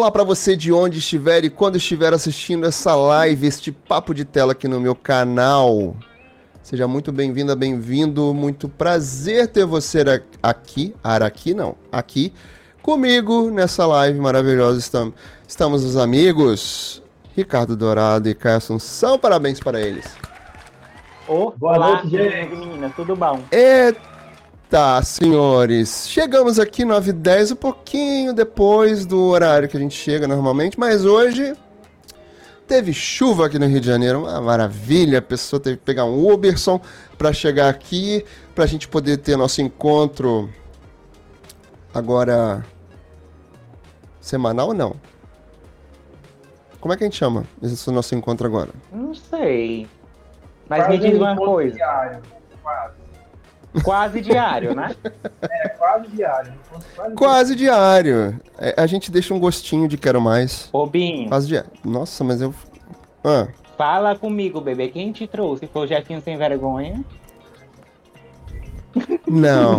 Olá para você de onde estiver e quando estiver assistindo essa live, este papo de tela aqui no meu canal. Seja muito bem-vinda, bem-vindo. Muito prazer ter você aqui, aqui não, aqui comigo nessa live maravilhosa. Estamos, estamos os amigos Ricardo Dourado e Caio Assunção. Parabéns para eles. Oh, boa Olá, noite, gente. Meninas, tudo bom? Eita, senhores. Chegamos aqui 9 h 10 um pouquinho depois do horário que a gente chega normalmente, mas hoje Teve chuva aqui no Rio de Janeiro, uma maravilha. A pessoa teve que pegar um Uberson para chegar aqui, para a gente poder ter nosso encontro agora semanal ou não? Como é que a gente chama esse nosso encontro agora? Não sei. Mas me diz uma coisa. Diário, quase. Quase diário, né? É, quase diário. Quase, quase diário. É, a gente deixa um gostinho de quero mais. Bobinho. Quase diário. Nossa, mas eu. Ah. Fala comigo, bebê. Quem te trouxe? Foi o Jefinho sem vergonha? Não.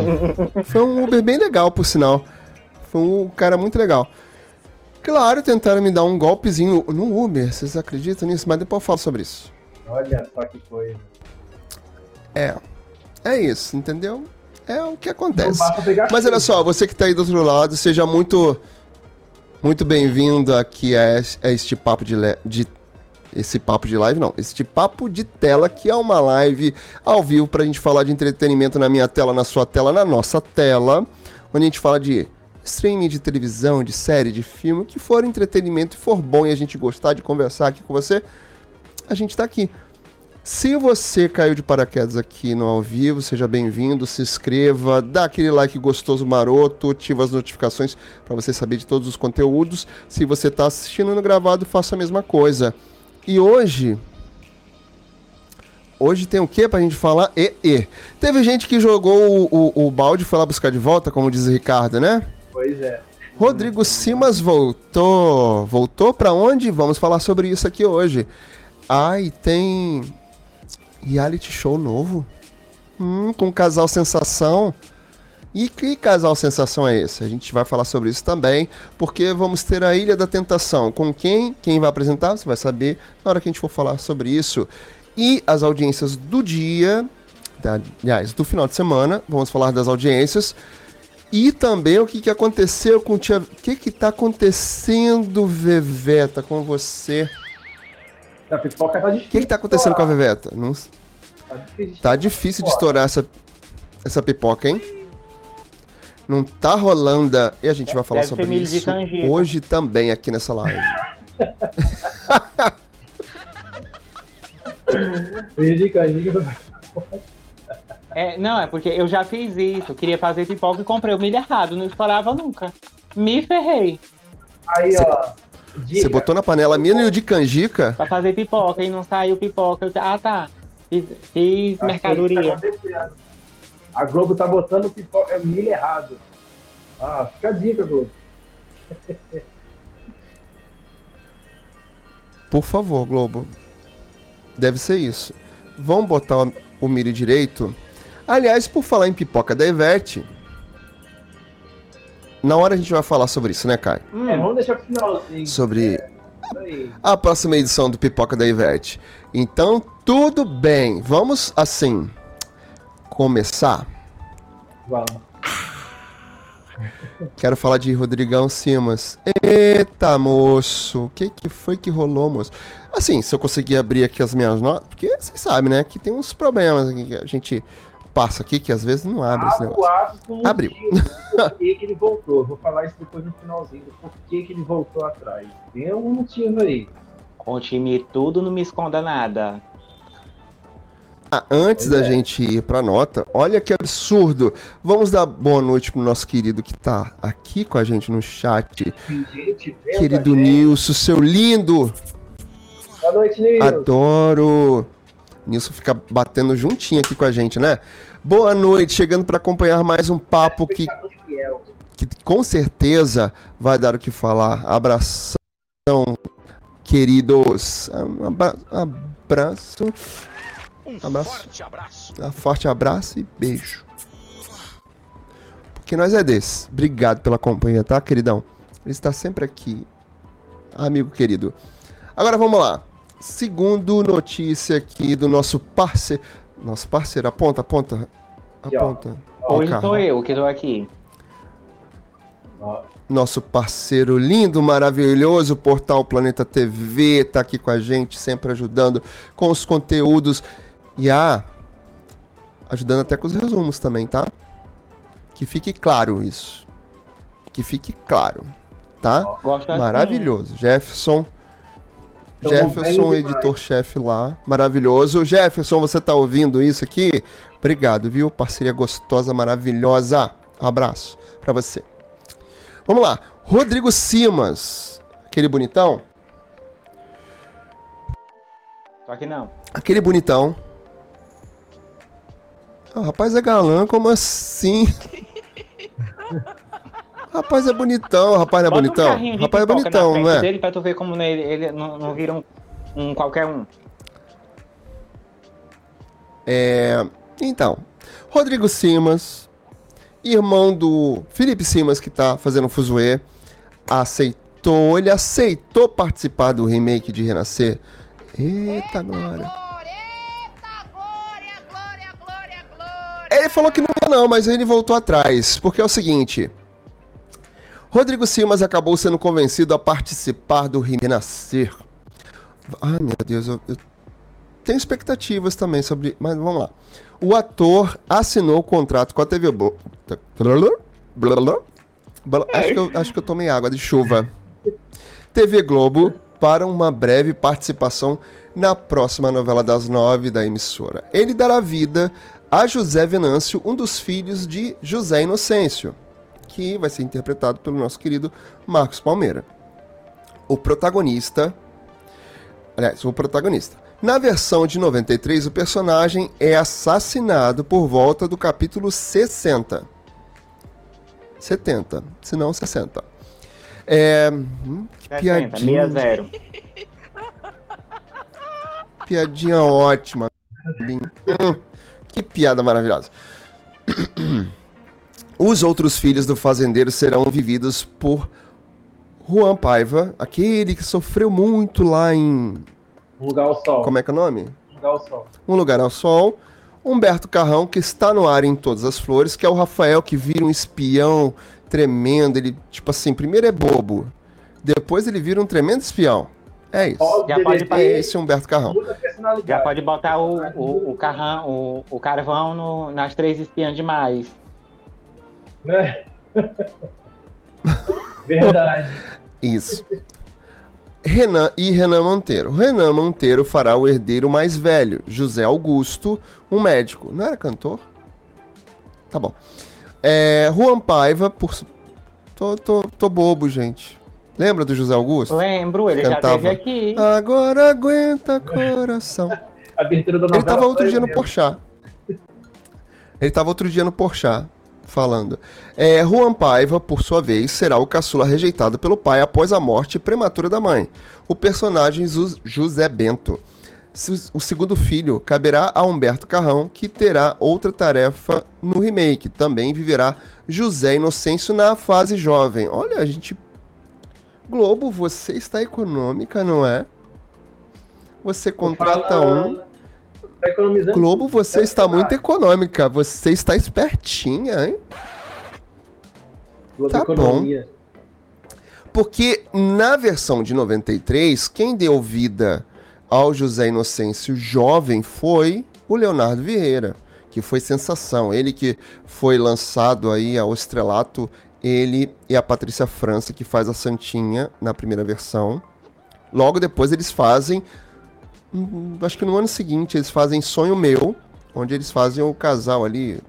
Foi um Uber bem legal, por sinal. Foi um cara muito legal. Claro, tentaram me dar um golpezinho no Uber. Vocês acreditam nisso? Mas depois eu falo sobre isso. Olha só que coisa. É. É isso, entendeu? É o que acontece. Mas olha só, você que está aí do outro lado, seja muito muito bem-vindo aqui a este papo de, de esse papo de live não, este papo de tela que é uma live ao vivo para a gente falar de entretenimento na minha tela, na sua tela, na nossa tela, onde a gente fala de streaming de televisão, de série, de filme, que for entretenimento e for bom e a gente gostar de conversar aqui com você, a gente está aqui. Se você caiu de paraquedas aqui no ao vivo, seja bem-vindo, se inscreva, dá aquele like gostoso maroto, ativa as notificações para você saber de todos os conteúdos. Se você está assistindo no gravado, faça a mesma coisa. E hoje, Hoje tem o que pra gente falar? E, e. Teve gente que jogou o, o, o balde e foi lá buscar de volta, como diz o Ricardo, né? Pois é. Rodrigo Simas voltou. Voltou para onde? Vamos falar sobre isso aqui hoje. Ah, e tem reality show novo. Hum, com casal sensação. E que casal sensação é esse? A gente vai falar sobre isso também, porque vamos ter a Ilha da Tentação. Com quem? Quem vai apresentar? Você vai saber na hora que a gente for falar sobre isso. E as audiências do dia, da, aliás, do final de semana, vamos falar das audiências. E também o que, que aconteceu com o Tia. O que que tá acontecendo, Veveta, com você? A pipoca tá difícil. O que, que tá acontecendo com a Veveta? Não... Tá difícil, tá difícil de estourar essa, essa pipoca, hein? Não tá rolando. E a gente vai falar Deve sobre isso hoje também aqui nessa live. é, não, é porque eu já fiz isso. Queria fazer pipoca e comprei o milho errado. Não estourava nunca. Me ferrei. Aí, ó. Você botou na panela milho de canjica? Pra fazer pipoca e não saiu pipoca. ah, tá. Fiz, fiz mercadoria. Tá a Globo tá botando pipoca, milho errado. Ah, fica a dica, Globo. Por favor, Globo. Deve ser isso. Vamos botar o milho direito. Aliás, por falar em pipoca da Everte, na hora a gente vai falar sobre isso, né, Caio? Hum, é, vamos deixar pro final. Sobre é, a próxima edição do Pipoca da Ivete. Então, tudo bem. Vamos, assim, começar? Vamos. Quero falar de Rodrigão Simas. Eita, moço. O que, que foi que rolou, moço? Assim, se eu conseguir abrir aqui as minhas notas, porque vocês sabem, né? Que tem uns problemas aqui que a gente passa aqui que às vezes não abre esse negócio. Abriu. Por que, que ele voltou? Vou falar isso depois no finalzinho. Por que, que ele voltou atrás? Tem algum motivo aí. Conte-me tudo, não me esconda nada. Ah, antes pois da é. gente ir pra nota, olha que absurdo. Vamos dar boa noite pro nosso querido que tá aqui com a gente no chat. Gente, querido Nilson, seu lindo. Boa noite, Nilson. Adoro. Nilson fica batendo juntinho aqui com a gente, né? Boa noite, chegando para acompanhar mais um papo que, que com certeza vai dar o que falar. Abração, queridos. Abra abraço. Um abraço. forte abraço. Um forte abraço e beijo. Porque nós é desse. Obrigado pela companhia, tá, queridão? Ele está sempre aqui amigo querido. Agora vamos lá. Segundo notícia aqui do nosso parceiro. Nosso parceiro, aponta, aponta. Aponta. Hoje sou eu que estou aqui. Nosso parceiro lindo, maravilhoso, Portal Planeta TV, tá aqui com a gente, sempre ajudando com os conteúdos. E a. ajudando até com os resumos também, tá? Que fique claro isso. Que fique claro, tá? Maravilhoso. Jefferson. Jefferson, editor-chefe lá, maravilhoso. Jefferson, você tá ouvindo isso aqui? Obrigado, viu? Parceria gostosa, maravilhosa. Um abraço para você. Vamos lá. Rodrigo Simas, aquele bonitão. Só que não. Aquele bonitão. O rapaz é galã, como assim? rapaz é bonitão, rapaz não é bonitão. Um rapaz é bonitão, não é? Dele pra tu ver como ele, ele não, não vira um, um qualquer um. É, então, Rodrigo Simas, irmão do Felipe Simas, que tá fazendo Fuzue, aceitou, ele aceitou participar do remake de Renascer. Eita, glória. Ele falou que não ia não, mas ele voltou atrás, porque é o seguinte... Rodrigo Simas acabou sendo convencido a participar do Renascer. Ai, meu Deus, eu, eu tenho expectativas também sobre... Mas vamos lá o ator assinou o contrato com a TV Globo. Acho que, eu, acho que eu tomei água de chuva. TV Globo para uma breve participação na próxima novela das nove da emissora. Ele dará vida a José Venâncio, um dos filhos de José Inocêncio, que vai ser interpretado pelo nosso querido Marcos Palmeira. O protagonista. Aliás, o protagonista na versão de 93, o personagem é assassinado por volta do capítulo 60. 70, se não 60. É. Hum, que 60, piadinha. 60. Piadinha ótima. Hum, que piada maravilhosa. Os outros filhos do fazendeiro serão vividos por Juan Paiva, aquele que sofreu muito lá em um lugar ao sol. Como é que é o nome? Um lugar ao sol. Um lugar ao sol. Humberto Carrão, que está no ar em todas as flores, que é o Rafael que vira um espião tremendo. Ele, tipo assim, primeiro é bobo, depois ele vira um tremendo espião. É isso. Já pode é esse Humberto Carrão. Já pode botar o, o, o, carrão, o, o carvão no, nas três espiãs demais. É. Verdade. Isso. Renan e Renan Monteiro. Renan Monteiro fará o herdeiro mais velho, José Augusto, um médico. Não era cantor? Tá bom. É, Juan Paiva, por. Tô, tô, tô bobo, gente. Lembra do José Augusto? Lembro, ele Cantava, já esteve aqui. Agora aguenta coração. Ele tava outro dia no Porchat. Ele tava outro dia no Porchat falando. É, Juan Paiva, por sua vez, será o caçula rejeitado pelo pai após a morte prematura da mãe. O personagem José Bento. O segundo filho caberá a Humberto Carrão, que terá outra tarefa no remake. Também viverá José Inocêncio na fase jovem. Olha, a gente. Globo, você está econômica, não é? Você contrata um Tá economizando. Globo, você está muito econômica. Você está espertinha, hein? Globo tá Economia. bom. Porque na versão de 93, quem deu vida ao José Inocêncio jovem foi o Leonardo Vieira, que foi sensação. Ele que foi lançado aí ao estrelato, ele e a Patrícia França, que faz a Santinha na primeira versão. Logo depois eles fazem acho que no ano seguinte eles fazem Sonho Meu, onde eles fazem o casal ali,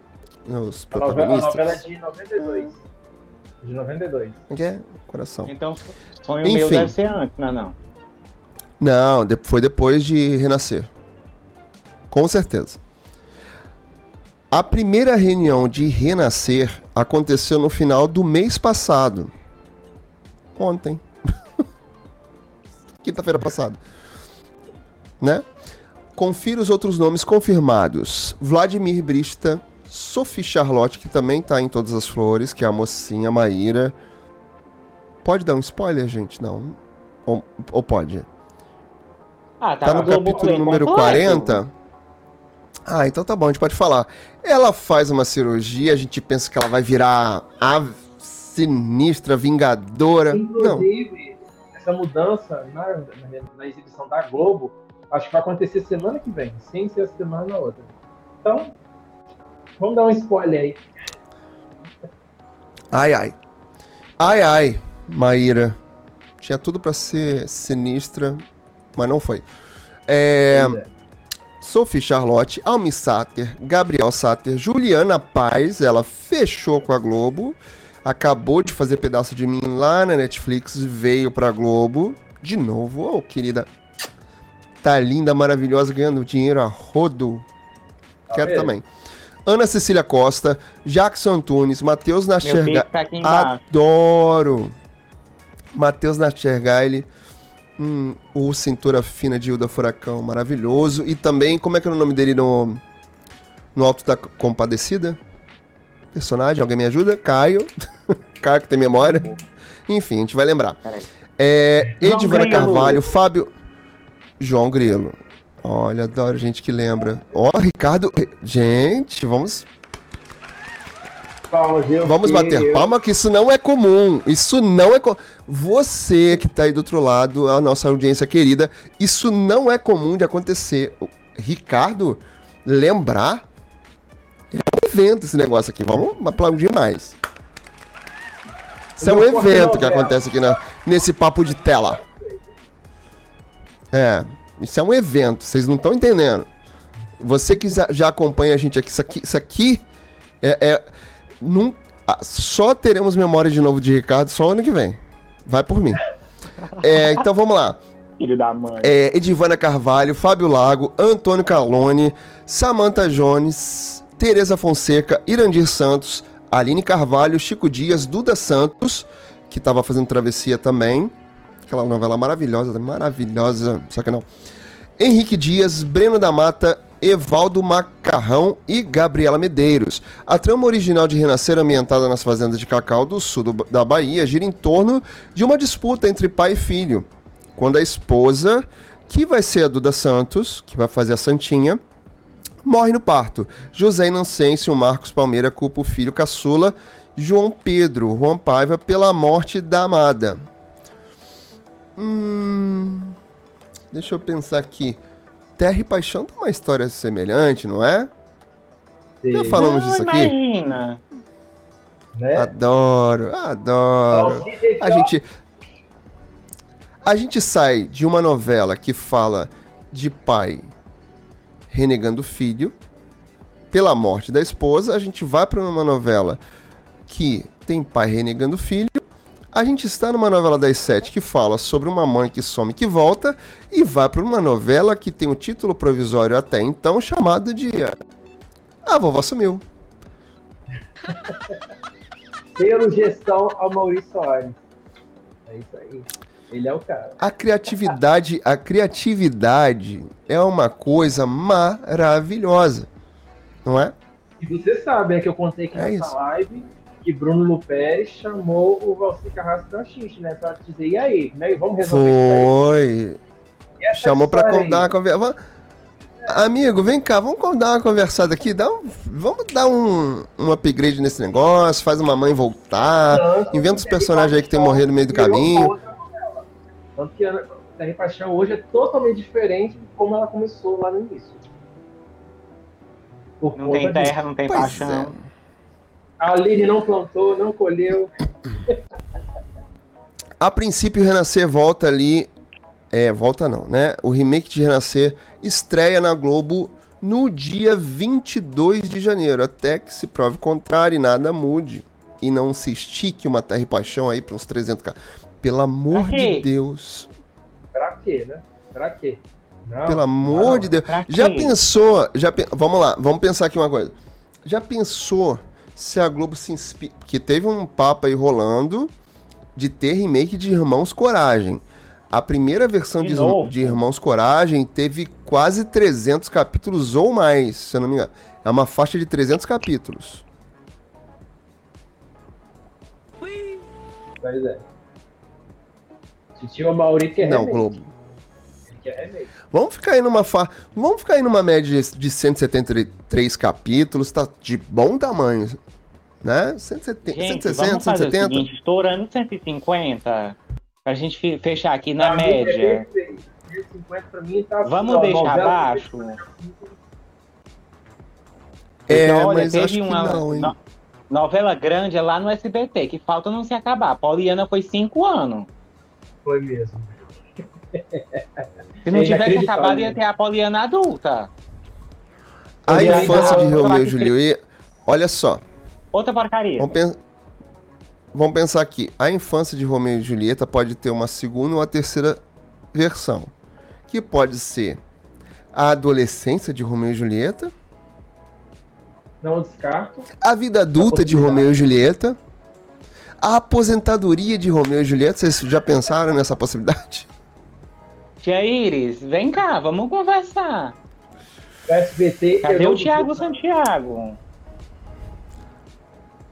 os protagonistas. A novela, é de 92. De 92. Que é? Coração. Então, Sonho Enfim. Meu deve ser antes, não, não. Não, foi depois de Renascer. Com certeza. A primeira reunião de Renascer aconteceu no final do mês passado. Ontem. Quinta-feira passada né? Confira os outros nomes confirmados. Vladimir Brista, Sophie Charlotte, que também tá em Todas as Flores, que é a mocinha Maíra. Pode dar um spoiler, gente? Não. Ou, ou pode? Ah, tá, tá no capítulo número completo. 40. Ah, então tá bom, a gente pode falar. Ela faz uma cirurgia, a gente pensa que ela vai virar a sinistra, vingadora. Inclusive, Não. essa mudança na, na, na, exibição da Globo, acho que vai acontecer semana que vem, sem ser a semana outra. Então, vamos dar um spoiler aí. Ai, ai. Ai, ai, Maíra. Tinha tudo para ser sinistra, mas não foi. É, Sophie Charlotte, Almi Sater, Gabriel Sater, Juliana Paz, ela fechou com a Globo, acabou de fazer pedaço de mim lá na Netflix, veio pra Globo, de novo, oh querida, tá linda, maravilhosa, ganhando dinheiro a rodo. Tá Quero também. Ana Cecília Costa, Jackson Antunes, Matheus Nacherga. Tá Adoro! Matheus Nachergaile Hum, o Cintura Fina de Hilda Furacão, maravilhoso. E também, como é que é o nome dele no, no Alto da Compadecida? Personagem, alguém me ajuda? Caio. Caio que tem memória. Enfim, a gente vai lembrar. É, Carvalho, Fábio. João Grilo. Olha, adoro gente que lembra. Ó, oh, Ricardo. Gente, vamos palmas, Vamos bater eu... palma, que isso não é comum. Isso não é comum. Você que está aí do outro lado, a nossa audiência querida, isso não é comum de acontecer. Ricardo, lembrar. É um evento esse negócio aqui. Vamos aplaudir mais. Isso é um evento que acontece aqui na, nesse papo de tela. É, isso é um evento, vocês não estão entendendo. Você que já acompanha a gente aqui, isso aqui, isso aqui é, é num, só teremos memória de novo de Ricardo só ano que vem. Vai por mim. É, então vamos lá. Filho da mãe. É, Edivana Carvalho, Fábio Lago, Antônio Calone, Samantha Jones, Tereza Fonseca, Irandir Santos, Aline Carvalho, Chico Dias, Duda Santos, que estava fazendo travessia também. Aquela novela maravilhosa, maravilhosa, só que não. Henrique Dias, Breno da Mata, Evaldo Macarrão e Gabriela Medeiros. A trama original de Renascer, ambientada nas fazendas de cacau do sul do, da Bahia, gira em torno de uma disputa entre pai e filho, quando a esposa, que vai ser a Duda Santos, que vai fazer a Santinha, morre no parto. José Inocêncio Marcos Palmeira culpa o filho caçula João Pedro Juan Paiva pela morte da amada. Hum, deixa eu pensar aqui. Terra e Paixão tem uma história semelhante, não é? Sim. Já falamos disso aqui. Imagina. Né? Adoro, adoro. A gente a gente sai de uma novela que fala de pai renegando o filho pela morte da esposa, a gente vai para uma novela que tem pai renegando o filho a gente está numa novela das sete que fala sobre uma mãe que some que volta e vai para uma novela que tem um título provisório até então chamado de A Vovó Sumiu. Pelo gestão ao Maurício Soares. É isso aí. Ele é o cara. A criatividade, a criatividade é uma coisa maravilhosa. Não é? E você sabe, é que eu contei aqui é nessa isso. live que Bruno Luperi chamou o Valci Carrasco da Xixi, né? Pra dizer, e aí, né? vamos resolver Foi. Chamou pra dar uma conversa. Amigo, vem cá, vamos dar uma conversada aqui. Dá um, vamos dar um, um upgrade nesse negócio, faz uma mãe voltar, Não, inventa os personagens aí que tem morrido no meio do caminho. Tanto que a Terra Paixão hoje é totalmente diferente de como ela começou lá no início. Por não tem terra, disso. não tem pois paixão. É. A Aline não plantou, não colheu. A princípio, Renascer volta ali. É, volta não, né? O remake de Renascer estreia na Globo no dia 22 de janeiro. Até que se prove o contrário e nada mude. E não se estique uma Terra e Paixão aí para uns 300k. Pelo amor de Deus. Pra quê, né? Pra quê? Não, Pelo amor não, de Deus. Já pensou? Já, vamos lá, vamos pensar aqui uma coisa. Já pensou se a Globo se inspira. Que teve um papo aí rolando de ter remake de Irmãos Coragem. A primeira versão de, de, Irmãos Coragem teve quase 300 capítulos ou mais, se eu não me engano. É uma faixa de 300 capítulos. Pois é. Tio Mauri quer Não, remake. Globo. Remake. Vamos ficar aí numa fa... Vamos ficar aí numa média de 173 capítulos, tá de bom tamanho. Né? 170, gente, 160, vamos fazer 170. O seguinte, estourando 150. Pra gente fechar aqui na média. 150 pra mim tá Vamos deixar abaixo? É, olha, mas teve uma não, no, novela grande lá no SBT, que falta não se acabar. Poliana foi cinco anos. Foi mesmo. Se não tivesse acabado, ia ter a Poliana adulta. A infância de Romeu e Julieta. Olha só. Outra porcaria. Vamos, pen... Vamos pensar aqui. A infância de Romeu e Julieta pode ter uma segunda ou uma terceira versão. Que pode ser a adolescência de Romeu e Julieta. Não descarto. A vida adulta de Romeu e Julieta. A aposentadoria de Romeu e Julieta. Vocês já pensaram nessa possibilidade? Tia Iris, vem cá, vamos conversar. SBT. Cadê o Thiago Santiago?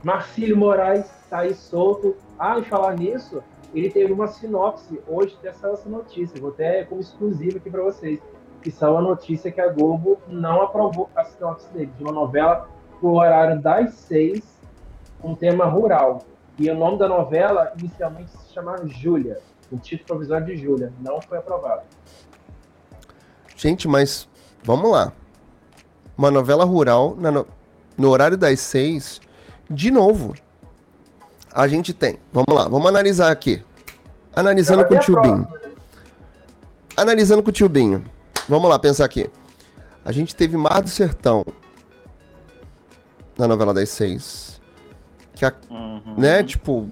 Marcílio Moraes tá aí solto. Ah, e falar nisso, ele teve uma sinopse hoje dessa essa notícia. Vou até como exclusiva aqui para vocês. Que são a notícia que a Globo não aprovou a sinopse dele, de uma novela pro horário das seis, um tema rural. E o nome da novela inicialmente se chamava Júlia. O título provisório de Júlia. Não foi aprovado. Gente, mas vamos lá. Uma novela rural no, no horário das seis, de novo. A gente tem. Vamos lá, vamos analisar aqui. Analisando com o tio Binho. Analisando com o tio Binho. Vamos lá, pensar aqui. A gente teve Mar do Sertão, na novela das seis. Que a, uhum. né, tipo,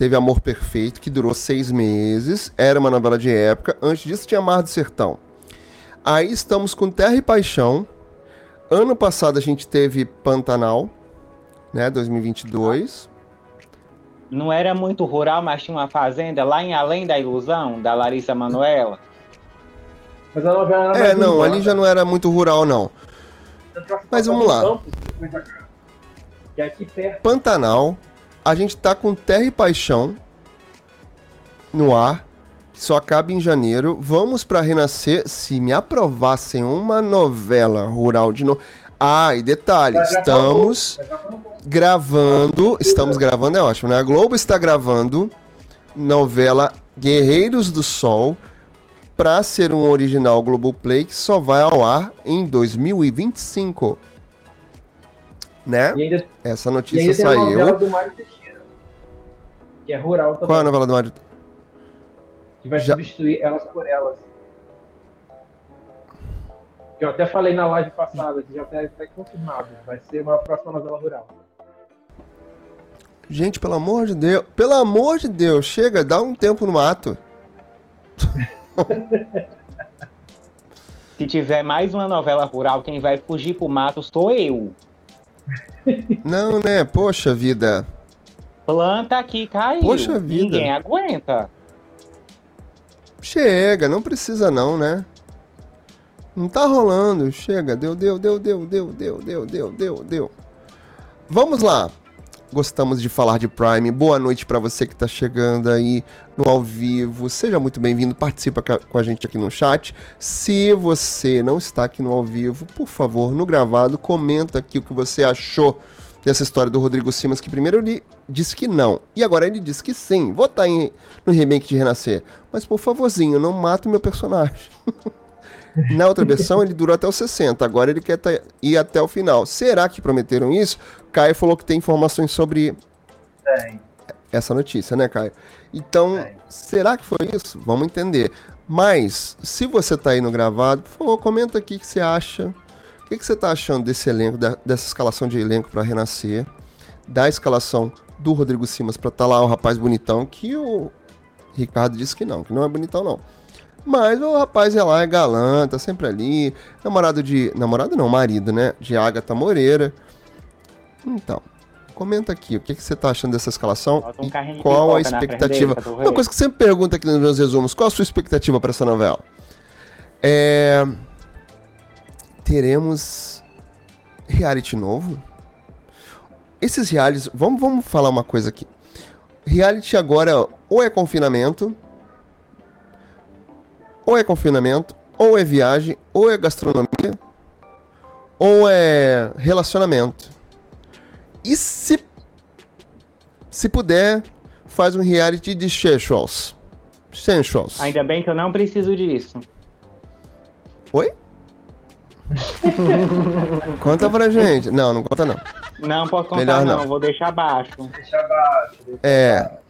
teve Amor Perfeito, que durou seis meses. Era uma novela de época. Antes disso tinha Mar do Sertão. Aí estamos com Terra e Paixão. Ano passado a gente teve Pantanal, né, 2022. Não era muito rural, mas tinha uma fazenda lá em Além da Ilusão, da Larissa Manoela. Mas a novela É, não, ali já não era muito rural, não. Mas vamos lá. É perto. Pantanal, a gente tá com Terra e Paixão no ar, que só acaba em janeiro. Vamos para Renascer. Se me aprovassem uma novela rural de novo. Ah, e detalhe, estamos gravando, estamos gravando, é ótimo, né? A Globo está gravando novela Guerreiros do Sol para ser um original Globoplay que só vai ao ar em 2025 né? Ainda, Essa notícia saiu. A novela do Mário Teixeira, que é rural também. Qual é a novela do Mário? Que vai Já... substituir Elas por Elas. Eu até falei na live passada, que já está até confirmado. Vai ser uma próxima novela rural. Gente, pelo amor de Deus, pelo amor de Deus, chega, dá um tempo no mato. Se tiver mais uma novela rural, quem vai fugir pro mato sou eu. Não, né? Poxa vida. Planta aqui caiu. Poxa vida. Ninguém aguenta. Chega, não precisa não, né? Não tá rolando. Chega, deu, deu, deu, deu, deu, deu, deu, deu, deu, deu. Vamos lá gostamos de falar de Prime. Boa noite para você que está chegando aí no ao vivo. Seja muito bem-vindo, participa com a gente aqui no chat. Se você não está aqui no ao vivo, por favor, no gravado, comenta aqui o que você achou dessa história do Rodrigo Simas, que primeiro ele disse que não, e agora ele disse que sim. Vou estar em, no remake de Renascer. Mas por favorzinho, não mata o meu personagem. Na outra versão ele durou até os 60, agora ele quer ir até o final. Será que prometeram isso? Caio falou que tem informações sobre tem. essa notícia, né, Caio? Então, tem. será que foi isso? Vamos entender. Mas, se você está aí no gravado, por favor, comenta aqui o que você acha. O que, que você está achando desse elenco, dessa escalação de elenco para renascer? Da escalação do Rodrigo Simas para estar tá lá o rapaz bonitão, que o Ricardo disse que não, que não é bonitão, não. Mas o rapaz é lá, é galã, tá sempre ali. Namorado de. Namorado não, marido, né? De Agatha Moreira. Então, comenta aqui o que, que você tá achando dessa escalação um e qual a expectativa. Uma coisa que sempre pergunta aqui nos meus resumos: qual a sua expectativa para essa novela? É... Teremos reality novo? Esses realities. Vamos, vamos falar uma coisa aqui. Reality agora ou é confinamento ou é confinamento, ou é viagem, ou é gastronomia, ou é relacionamento. E se se puder, faz um reality de sensuals. Sensuals. Ainda bem que eu não preciso disso. Oi? conta pra gente. Não, não conta não. Não posso contar Melhor não. não, vou deixar baixo. Deixa baixo. Deixa é. Baixo.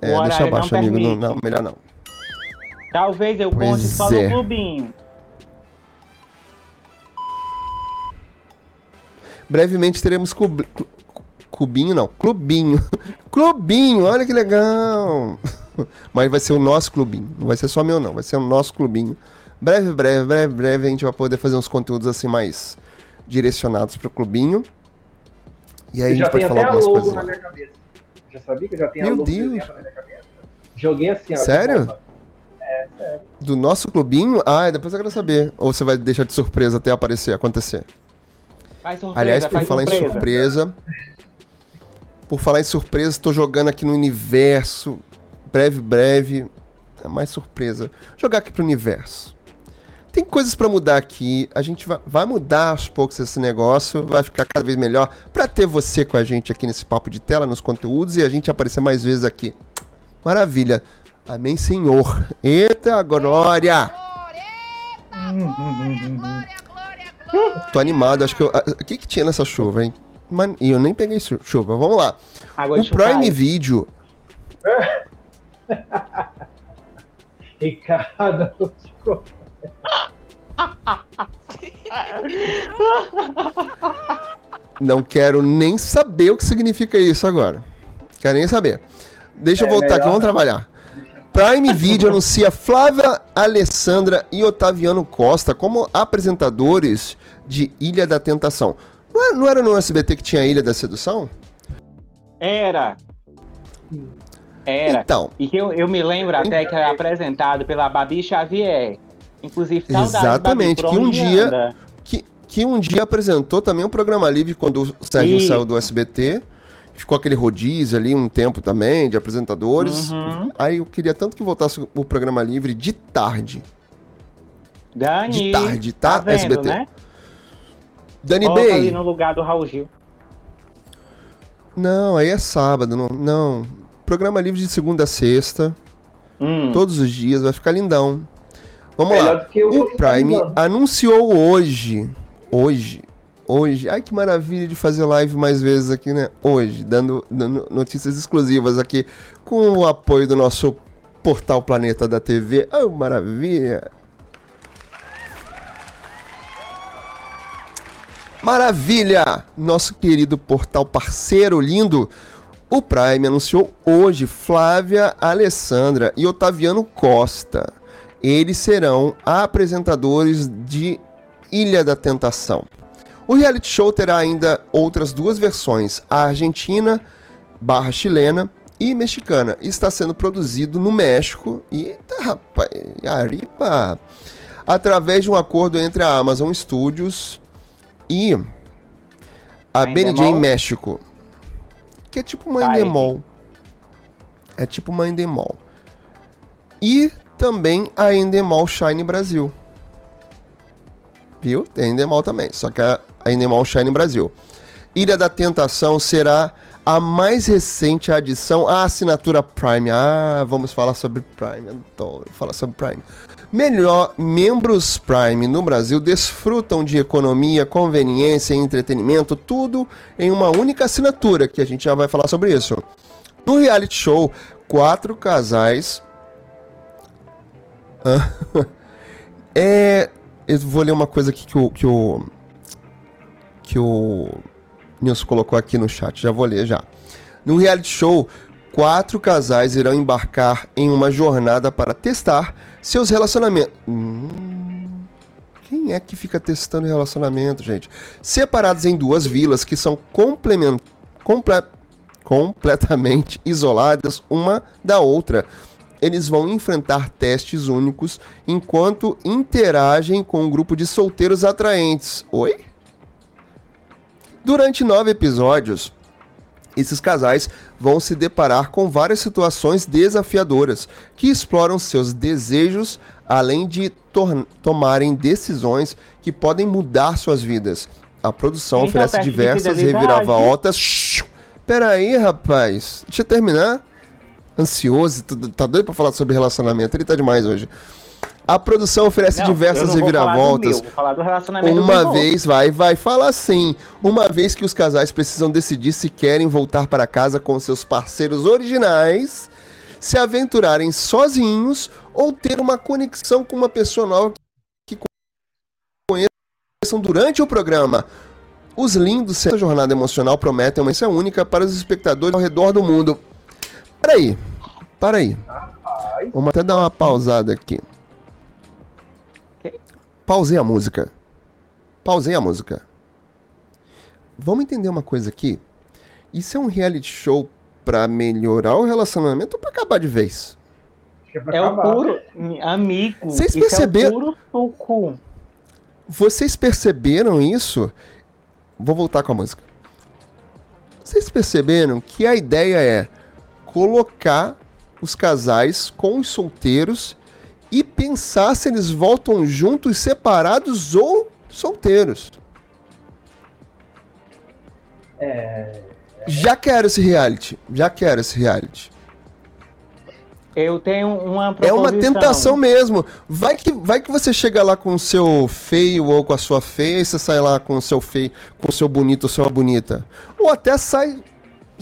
É, deixa abaixo, amigo. Não, não, melhor não. Talvez eu pois conte só é. no clubinho. Brevemente teremos club... cubinho, não, clubinho. clubinho, olha que legal. Mas vai ser o nosso clubinho. Não vai ser só meu, não. Vai ser o nosso clubinho. Breve, breve, breve, breve a gente vai poder fazer uns conteúdos assim mais direcionados para o clubinho. E aí eu a gente pode falar algumas coisas. Já sabia que eu já tenho Meu a logo Deus. na minha cabeça? Joguei assim, ó. Sério? É. Do nosso clubinho? Ah, depois eu quero saber. Ou você vai deixar de surpresa até aparecer, acontecer? Faz surpresa, Aliás, por falar surpresa. em surpresa. Por falar em surpresa, estou jogando aqui no universo. Breve, breve. É mais surpresa. Jogar aqui pro universo tem coisas para mudar aqui. A gente vai, vai, mudar aos poucos esse negócio, vai ficar cada vez melhor para ter você com a gente aqui nesse papo de tela, nos conteúdos e a gente aparecer mais vezes aqui. Maravilha. Amém, Senhor. Eita glória! Tô animado, acho que eu. O que, que tinha nessa chuva, hein? Man, e eu nem peguei chuva. Vamos lá. Água o Prime Video. Ricardo, Não quero nem saber o que significa isso agora. Quero nem saber. Deixa eu é voltar aqui, vamos trabalhar. Prime Video anuncia Flávia Alessandra e Otaviano Costa como apresentadores de Ilha da Tentação. Não era no SBT que tinha Ilha da Sedução? Era. Era. Então. E que eu, eu me lembro até que era apresentado pela Babi Xavier. Inclusive, Exatamente, que um dia que, que um dia apresentou também um programa livre quando o Sérgio e... saiu do SBT. Ficou aquele rodízio ali um tempo também de apresentadores. Uhum. Aí eu queria tanto que voltasse o programa livre de tarde. Dani, de tarde, tá? tá vendo, SBT. Né? Dani Coloca Bay. ali no lugar do Raul Gil. Não, aí é sábado. Não, não. Programa livre de segunda a sexta. Hum. Todos os dias, vai ficar lindão. Vamos Melhor lá. O Prime anunciou hoje, hoje, hoje. Ai que maravilha de fazer live mais vezes aqui, né? Hoje, dando, dando notícias exclusivas aqui com o apoio do nosso portal Planeta da TV. Oh, maravilha! Maravilha! Nosso querido portal parceiro lindo, o Prime anunciou hoje Flávia Alessandra e Otaviano Costa eles serão apresentadores de Ilha da Tentação. O reality show terá ainda outras duas versões, a argentina barra chilena e mexicana. Está sendo produzido no México e rapaz, arriba, através de um acordo entre a Amazon Studios e a BNJ México, que é tipo uma Endemol. É tipo uma Endemol. E também a Endemol Shine Brasil. Viu? Tem Endemol também, só que a Endemol Shine Brasil. Ilha da Tentação será a mais recente adição à assinatura Prime. Ah, vamos falar sobre Prime. Adoro falar sobre Prime. Melhor, membros Prime no Brasil desfrutam de economia, conveniência e entretenimento, tudo em uma única assinatura, que a gente já vai falar sobre isso. No reality show, quatro casais é. Eu vou ler uma coisa aqui que o. Que o, que o Nilson colocou aqui no chat. Já vou ler já. No reality show, quatro casais irão embarcar em uma jornada para testar seus relacionamentos. Hum, quem é que fica testando relacionamento, gente? Separados em duas vilas que são complement, comple, completamente isoladas uma da outra eles vão enfrentar testes únicos enquanto interagem com um grupo de solteiros atraentes. Oi? Durante nove episódios, esses casais vão se deparar com várias situações desafiadoras que exploram seus desejos, além de tomarem decisões que podem mudar suas vidas. A produção oferece diversas reviravoltas. Peraí, rapaz. Deixa eu terminar. Ansioso, tá doido pra falar sobre relacionamento. Ele tá demais hoje. A produção oferece não, diversas reviravoltas. Uma vez, vai, vai, fala assim. Uma vez que os casais precisam decidir se querem voltar para casa com seus parceiros originais, se aventurarem sozinhos ou ter uma conexão com uma pessoa nova que conheçam durante o programa. Os lindos dessa jornada emocional prometem uma experiência única para os espectadores ao redor do mundo. Peraí, peraí. Vamos até dar uma pausada aqui. Pausei a música. Pausei a música. Vamos entender uma coisa aqui. Isso é um reality show para melhorar o relacionamento ou para acabar de vez? É, é o puro amigo. Vocês perceberam? É o puro Vocês perceberam isso? Vou voltar com a música. Vocês perceberam que a ideia é colocar os casais com os solteiros e pensar se eles voltam juntos, separados ou solteiros. É... Já quero esse reality. Já quero esse reality. Eu tenho uma proposição. É uma tentação mesmo. Vai que, vai que você chega lá com o seu feio ou com a sua feia e você sai lá com o seu feio, com o seu bonito ou sua bonita. Ou até sai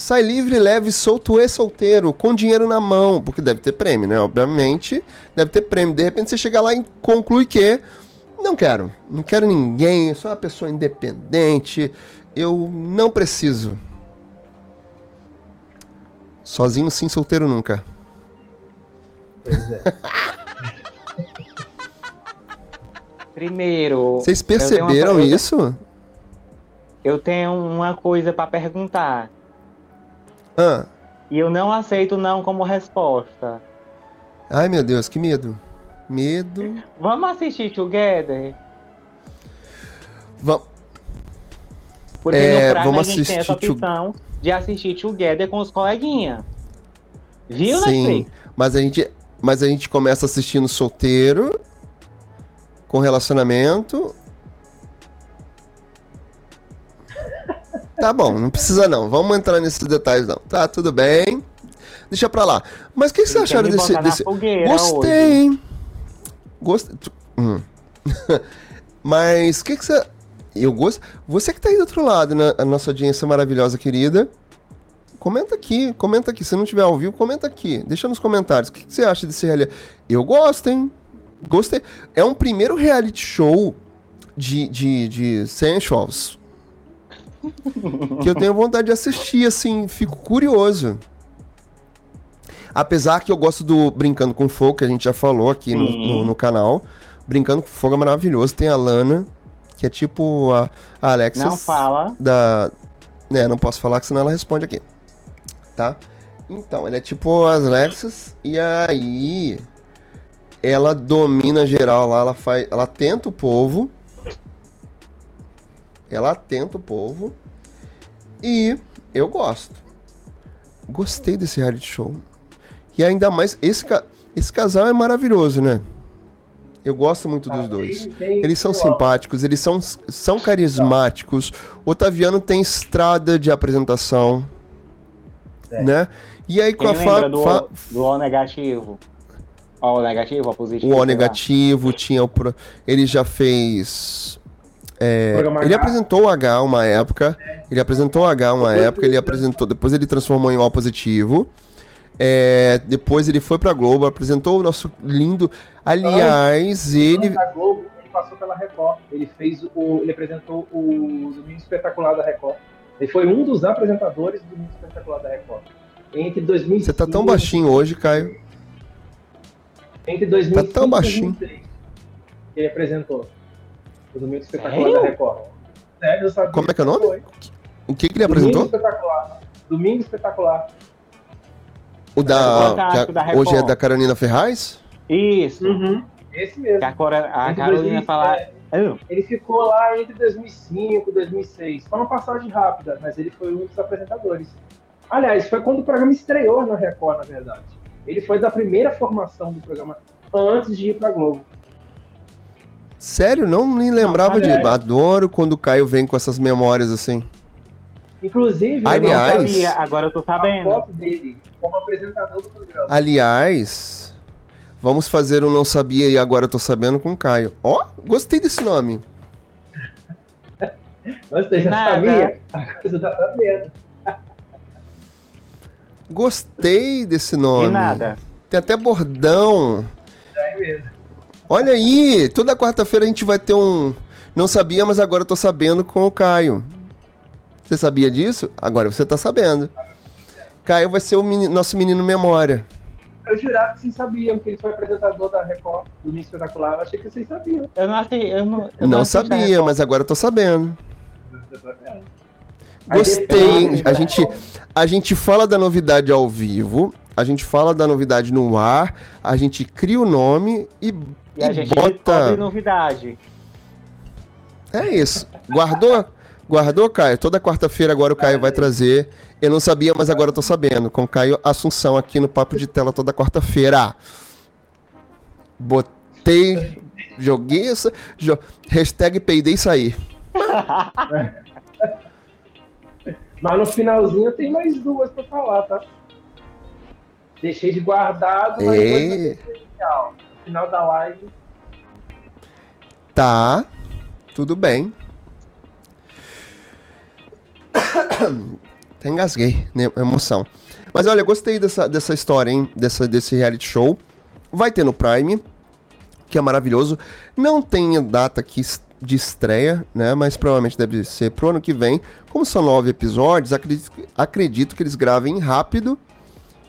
sai livre, leve, solto e solteiro, com dinheiro na mão, porque deve ter prêmio, né? Obviamente, deve ter prêmio. De repente você chega lá e conclui que não quero, não quero ninguém, sou uma pessoa independente, eu não preciso. Sozinho sim, solteiro nunca. Pois é. Primeiro. Vocês perceberam eu isso? Eu tenho uma coisa para perguntar. Ah. E eu não aceito não como resposta. Ai, meu Deus, que medo. Medo. Vamos assistir Together? Vamos. Porque é, no vamos a gente tem essa opção to... de assistir Together com os coleguinhas. Viu, Sim, Netflix? mas a gente, mas a gente começa assistindo solteiro, com relacionamento, Tá bom, não precisa não. Vamos entrar nesses detalhes não. Tá, tudo bem. Deixa pra lá. Mas o que, que vocês acharam desse. desse... Gostei, hein? Gostei. Hum. Mas o que, que você. Eu gosto. Você que tá aí do outro lado, né? A nossa audiência maravilhosa, querida. Comenta aqui, comenta aqui. Se não tiver ao vivo, comenta aqui. Deixa nos comentários. O que, que você acha desse reality? Eu gosto, hein? Gostei. É um primeiro reality show de, de, de sensuals que eu tenho vontade de assistir, assim, fico curioso. Apesar que eu gosto do Brincando com Fogo, que a gente já falou aqui no, no, no, canal. Brincando com Fogo é maravilhoso. Tem a Lana, que é tipo a, a Alexa. Não fala. Da. Né, não posso falar, que senão ela responde aqui. Tá? Então, ela é tipo as Alexas. E aí. Ela domina geral lá, ela faz. Ela tenta o povo ela atenta o povo. E eu gosto. Gostei desse reality show. E ainda mais, esse, esse casal é maravilhoso, né? Eu gosto muito dos dois. Eles são simpáticos, eles são, são carismáticos. O Otaviano tem estrada de apresentação. É. Né? E aí com Quem a fa, do, fa... do O negativo. O negativo, a positivo. O O negativo tinha o. Ele já fez é, ele apresentou o H uma época, ele apresentou o H uma época, ele apresentou, depois ele transformou em O positivo. É, depois ele foi pra Globo, apresentou o nosso lindo. Aliás, ele. Globo, ele passou pela Record. Ele fez o. Ele apresentou o Domingo Espetacular da Record. Ele foi um dos apresentadores do Domingo Espetacular da Record. Entre 2005 Você tá tão baixinho hoje, Caio. Entre 2005 tá tão baixinho. ele apresentou. O Domingo Espetacular Sério? da Record. Sério, eu sabia. Como é que é o nome? Foi. O que, que ele apresentou? Domingo Espetacular. Domingo Espetacular. O da. A, hoje é da Carolina Ferraz? Isso. Uhum. Esse mesmo. a, Cora, a Carolina falar. É, ele ficou lá entre 2005 e 2006. Foi uma passagem rápida, mas ele foi um dos apresentadores. Aliás, foi quando o programa estreou na Record, na verdade. Ele foi da primeira formação do programa antes de ir pra Globo. Sério? Não me lembrava não, de. Adoro quando o Caio vem com essas memórias assim. Inclusive, aliás, eu sabia, agora eu tô sabendo. A foto dele como apresentador do programa. Aliás, vamos fazer um Não Sabia e Agora Eu Tô Sabendo com o Caio. Ó, oh, gostei desse nome. Gostei, já Nada. sabia? Agora você tá sabendo. Gostei desse nome. De nada. Tem até bordão. É mesmo. Olha aí, toda quarta-feira a gente vai ter um. Não sabia, mas agora eu tô sabendo com o Caio. Você sabia disso? Agora você tá sabendo. Caio vai ser o menino, nosso menino memória. Eu jurava que vocês sabiam que ele foi apresentador da Record, do Mix Espetacular. Eu achei que vocês sabiam. Eu não achei, eu não. Eu não, não sabia, mas agora eu tô sabendo. Gostei. A gente, a gente fala da novidade ao vivo, a gente fala da novidade no ar, a gente cria o nome e, e, a gente bota. novidade. É isso. Guardou? Guardou, Caio? Toda quarta-feira agora o Caio vai trazer. Eu não sabia, mas agora eu tô sabendo. Com Caio Assunção aqui no Papo de Tela toda quarta-feira. Botei. Joguei essa. Jo, hashtag peidei e saí. mas no finalzinho tem mais duas pra falar, tá? Deixei de guardado, mas e... final da live. Tá. Tudo bem. Até engasguei, né? Emoção. Mas olha, gostei dessa, dessa história, hein? Dessa, desse reality show. Vai ter no Prime, que é maravilhoso. Não tem data aqui de estreia, né? Mas provavelmente deve ser pro ano que vem. Como são nove episódios, acredito, acredito que eles gravem rápido.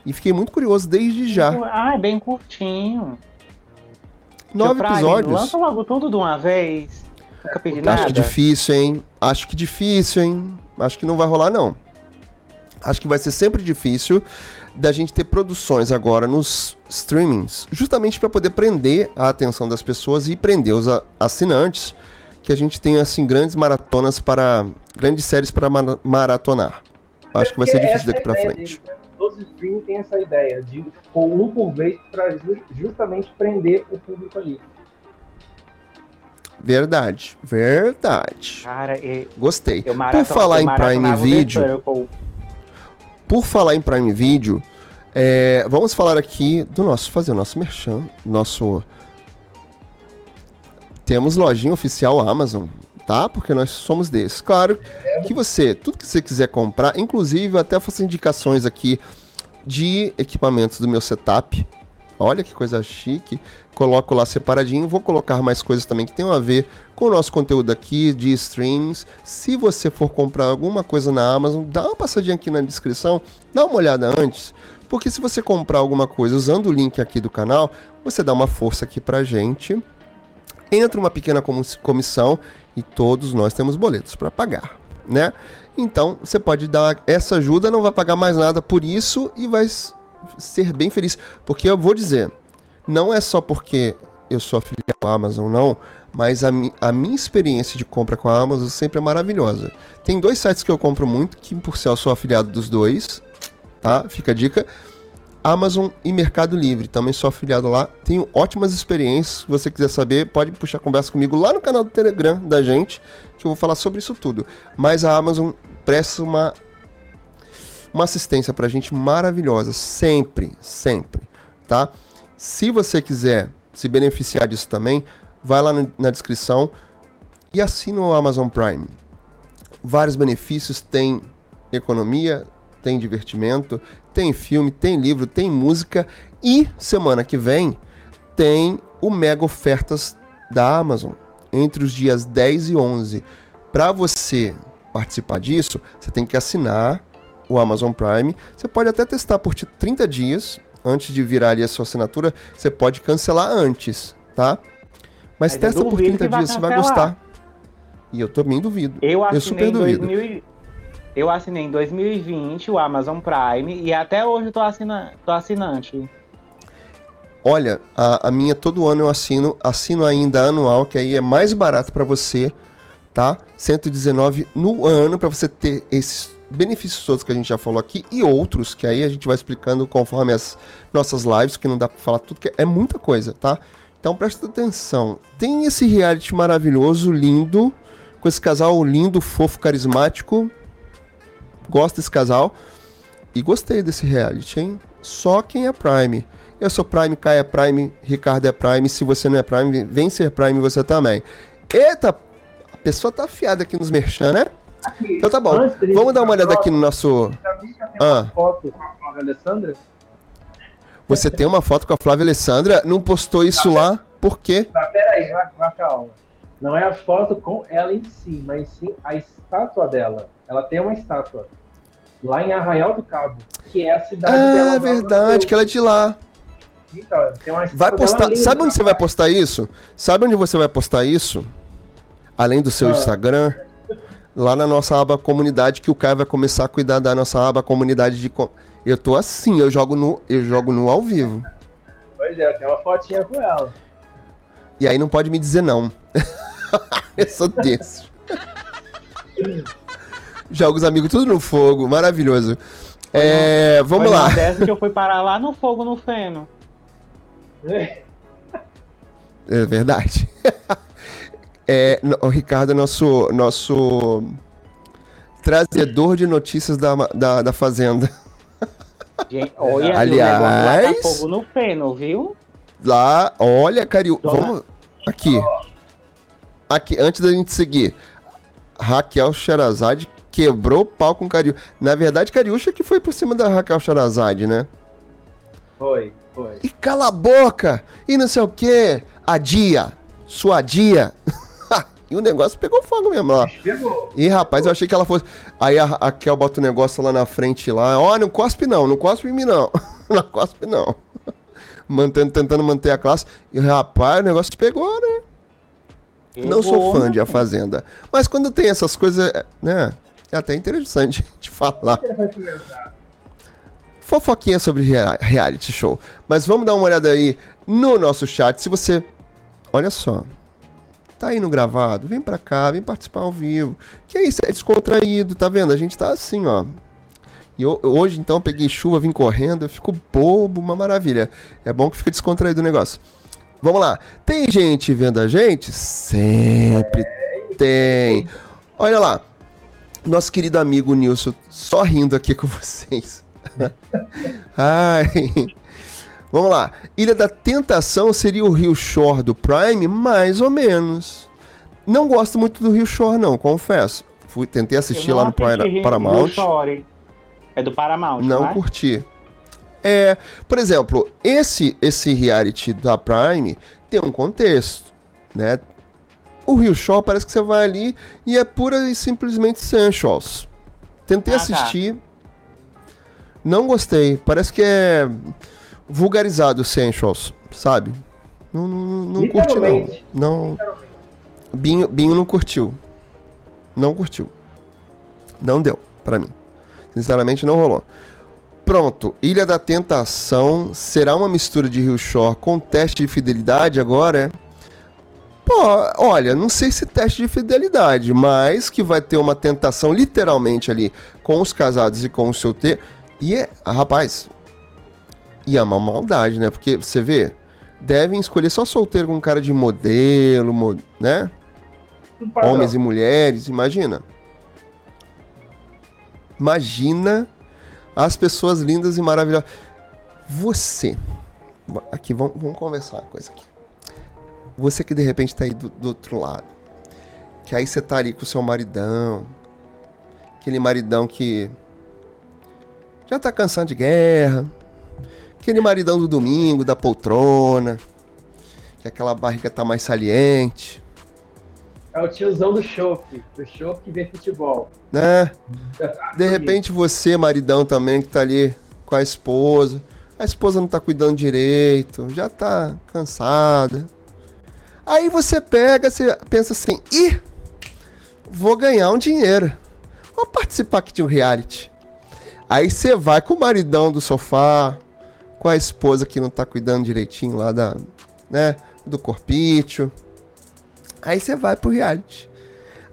E fiquei muito curioso desde já. Ah, é bem curtinho. Nove episódios. Lança logo tudo de uma vez. Nunca pedi nada. Acho que difícil, hein? Acho que difícil, hein? Acho que não vai rolar, não. Acho que vai ser sempre difícil da gente ter produções agora nos streamings, justamente para poder prender a atenção das pessoas e prender os assinantes, que a gente tenha assim grandes maratonas para grandes séries para maratonar. Acho que vai ser difícil daqui para frente. Todos os streamings têm essa ideia de com um por vez para justamente prender o público ali. Verdade, verdade. Cara, e... Gostei. Por falar em Prime Video. Por falar em Prime Video, é, vamos falar aqui do nosso. Fazer o nosso merchan. Nosso. Temos lojinha oficial Amazon, tá? Porque nós somos desses. Claro que você, tudo que você quiser comprar, inclusive até faço indicações aqui de equipamentos do meu setup. Olha que coisa chique coloco lá separadinho. Vou colocar mais coisas também que tenham a ver com o nosso conteúdo aqui de streams. Se você for comprar alguma coisa na Amazon, dá uma passadinha aqui na descrição, dá uma olhada antes, porque se você comprar alguma coisa usando o link aqui do canal, você dá uma força aqui pra gente. Entra uma pequena comissão e todos nós temos boletos para pagar, né? Então, você pode dar essa ajuda, não vai pagar mais nada por isso e vai ser bem feliz, porque eu vou dizer, não é só porque eu sou afiliado à Amazon, não, mas a, mi a, minha experiência de compra com a Amazon sempre é maravilhosa. Tem dois sites que eu compro muito, que por eu sou afiliado dos dois, tá? Fica a dica. Amazon e Mercado Livre, também sou afiliado lá. Tenho ótimas experiências. Se você quiser saber, pode puxar conversa comigo lá no canal do Telegram da gente, que eu vou falar sobre isso tudo. Mas a Amazon presta uma uma assistência pra gente maravilhosa, sempre, sempre, tá? Se você quiser se beneficiar disso também, vai lá na descrição e assina o Amazon Prime. Vários benefícios, tem economia, tem divertimento, tem filme, tem livro, tem música e semana que vem tem o mega ofertas da Amazon entre os dias 10 e 11. Para você participar disso, você tem que assinar o Amazon Prime. Você pode até testar por 30 dias, antes de virar ali a sua assinatura, você pode cancelar antes, tá? Mas, Mas testa por 30 dias, você vai gostar. E eu também duvido. Eu, eu super duvido. 2000... Eu assinei em 2020 o Amazon Prime e até hoje eu tô, assina... tô assinante. Olha, a, a, minha todo ano eu assino, assino ainda anual, que aí é mais barato para você, tá? 119 no ano para você ter esses benefícios todos que a gente já falou aqui e outros que aí a gente vai explicando conforme as nossas lives, que não dá pra falar tudo, que é muita coisa, tá? Então presta atenção. Tem esse reality maravilhoso, lindo, com esse casal lindo, fofo, carismático. Gosto desse casal. E gostei desse reality, hein? Só quem é Prime. Eu sou Prime, Kai é Prime, Ricardo é Prime. Se você não é Prime, vem ser Prime você também. Eita, a pessoa tá afiada aqui nos merchan, né? Aqui, então tá bom. Vamos dar uma olhada aqui no nosso. Ah. foto com a Flávia Alessandra? Você tem uma foto com a Flávia Alessandra? Não postou isso tá, lá? Por quê? Tá, peraí, vai, calma. Não é a foto com ela em si, mas sim a estátua dela. Ela tem uma estátua lá em Arraial do Cabo, que é a cidade ah, dela. É verdade, que ela é de lá. Então, tem uma vai postar. Sabe onde você vai postar isso? Sabe onde você vai postar isso? Além do seu ah. Instagram, lá na nossa aba comunidade, que o Caio vai começar a cuidar da nossa aba comunidade de. Eu tô assim, eu jogo no, eu jogo no ao vivo. Pois é, tem uma fotinha com ela. E aí não pode me dizer não. eu sou desse. Joga os amigos tudo no fogo, maravilhoso. É, vamos Foi lá. Dessa que eu fui parar lá no fogo no feno. É verdade. É, o Ricardo é nosso, nosso trazedor de notícias da, da, da Fazenda. Gente, olha, Aliás, tá fogo no feno, viu? Lá, olha, Cariú, vamos aqui. Aqui, antes da gente seguir. Raquel Sherazade quebrou o pau com Cariú. Na verdade, Cariúcha que foi por cima da Raquel Sherazade, né? Foi, foi. E cala a boca! E não sei o que. Adia. Sua dia. E o negócio pegou fogo mesmo lá. Pegou. E rapaz, eu achei que ela fosse. Aí a, Kel bota o negócio lá na frente lá. Ó, oh, não cospe não, não cospe em mim não. não cospe não. Mantendo, tentando manter a classe. E rapaz, o negócio pegou, né? Não sou fã de A Fazenda. Mas quando tem essas coisas, né? É até interessante de falar. Fofoquinha sobre reality show. Mas vamos dar uma olhada aí no nosso chat. Se você. Olha só. Tá indo gravado? Vem pra cá, vem participar ao vivo. Que é isso, é descontraído, tá vendo? A gente tá assim, ó. E eu, hoje, então, eu peguei chuva, vim correndo, eu fico bobo, uma maravilha. É bom que fica descontraído o negócio. Vamos lá. Tem gente vendo a gente? Sempre tem. Olha lá. Nosso querido amigo Nilson, só rindo aqui com vocês. Ai. Vamos lá. Ilha da Tentação seria o Rio Shore do Prime? Mais ou menos. Não gosto muito do Rio Shore, não, confesso. Fui, tentei assistir lá no Rio, Paramount. Rio Shore. É do Paramount, Não é? curti. É, por exemplo, esse esse reality da Prime tem um contexto, né? O Rio Shore parece que você vai ali e é pura e simplesmente sensuals. Tentei ah, tá. assistir, tá. não gostei. Parece que é vulgarizado Sensuals, sabe? Não, não, não curti não. não. Binho, Binho não curtiu. Não curtiu. Não deu para mim. Sinceramente não rolou. Pronto, Ilha da Tentação será uma mistura de Rio Shore com teste de fidelidade agora, é? Pô, olha, não sei se teste de fidelidade, mas que vai ter uma tentação literalmente ali com os casados e com o seu ter. E é, rapaz, e é uma maldade, né? Porque você vê, devem escolher só solteiro com cara de modelo, né? Homens e mulheres, imagina. Imagina as pessoas lindas e maravilhosas. Você, aqui, vamos, vamos conversar uma coisa aqui. Você que de repente tá aí do, do outro lado, que aí você tá ali com o seu maridão, aquele maridão que já tá cansado de guerra, Aquele maridão do domingo, da poltrona. Que aquela barriga tá mais saliente. É o tiozão do chope, do chope que vê futebol. Né? De repente você, maridão também, que tá ali com a esposa. A esposa não tá cuidando direito, já tá cansada. Aí você pega, você pensa assim, ih, vou ganhar um dinheiro. Vou participar aqui de um reality. Aí você vai com o maridão do sofá, com a esposa que não tá cuidando direitinho lá da, né, do corpício. Aí você vai pro reality.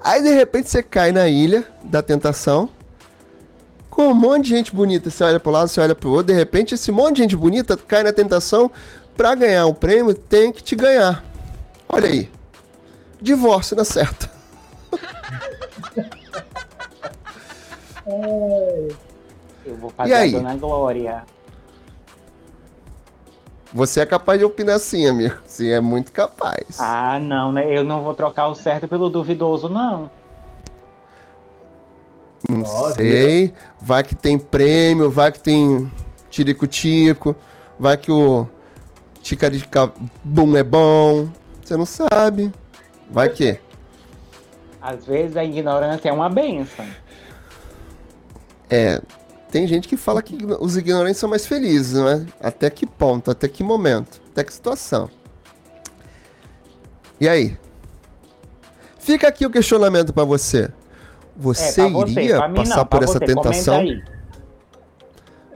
Aí de repente você cai na ilha da tentação com um monte de gente bonita. Você olha pro lado, você olha pro outro, de repente esse monte de gente bonita cai na tentação para ganhar o prêmio, tem que te ganhar. Olha aí. Divórcio na certa. Eu vou fazer e aí? a Dona Glória. Você é capaz de opinar assim, amigo. Você é muito capaz. Ah, não, né? Eu não vou trocar o certo pelo duvidoso, não. Não sei. Vai que tem prêmio, vai que tem tirico-tico, vai que o ticarica-bum é bom. Você não sabe. Vai que. Às vezes a ignorância é uma benção. É, tem gente que fala que os ignorantes são mais felizes, não é? Até que ponto, até que momento, até que situação. E aí? Fica aqui o questionamento para você. Você é, iria você, passar não, por essa você. tentação? Comenta,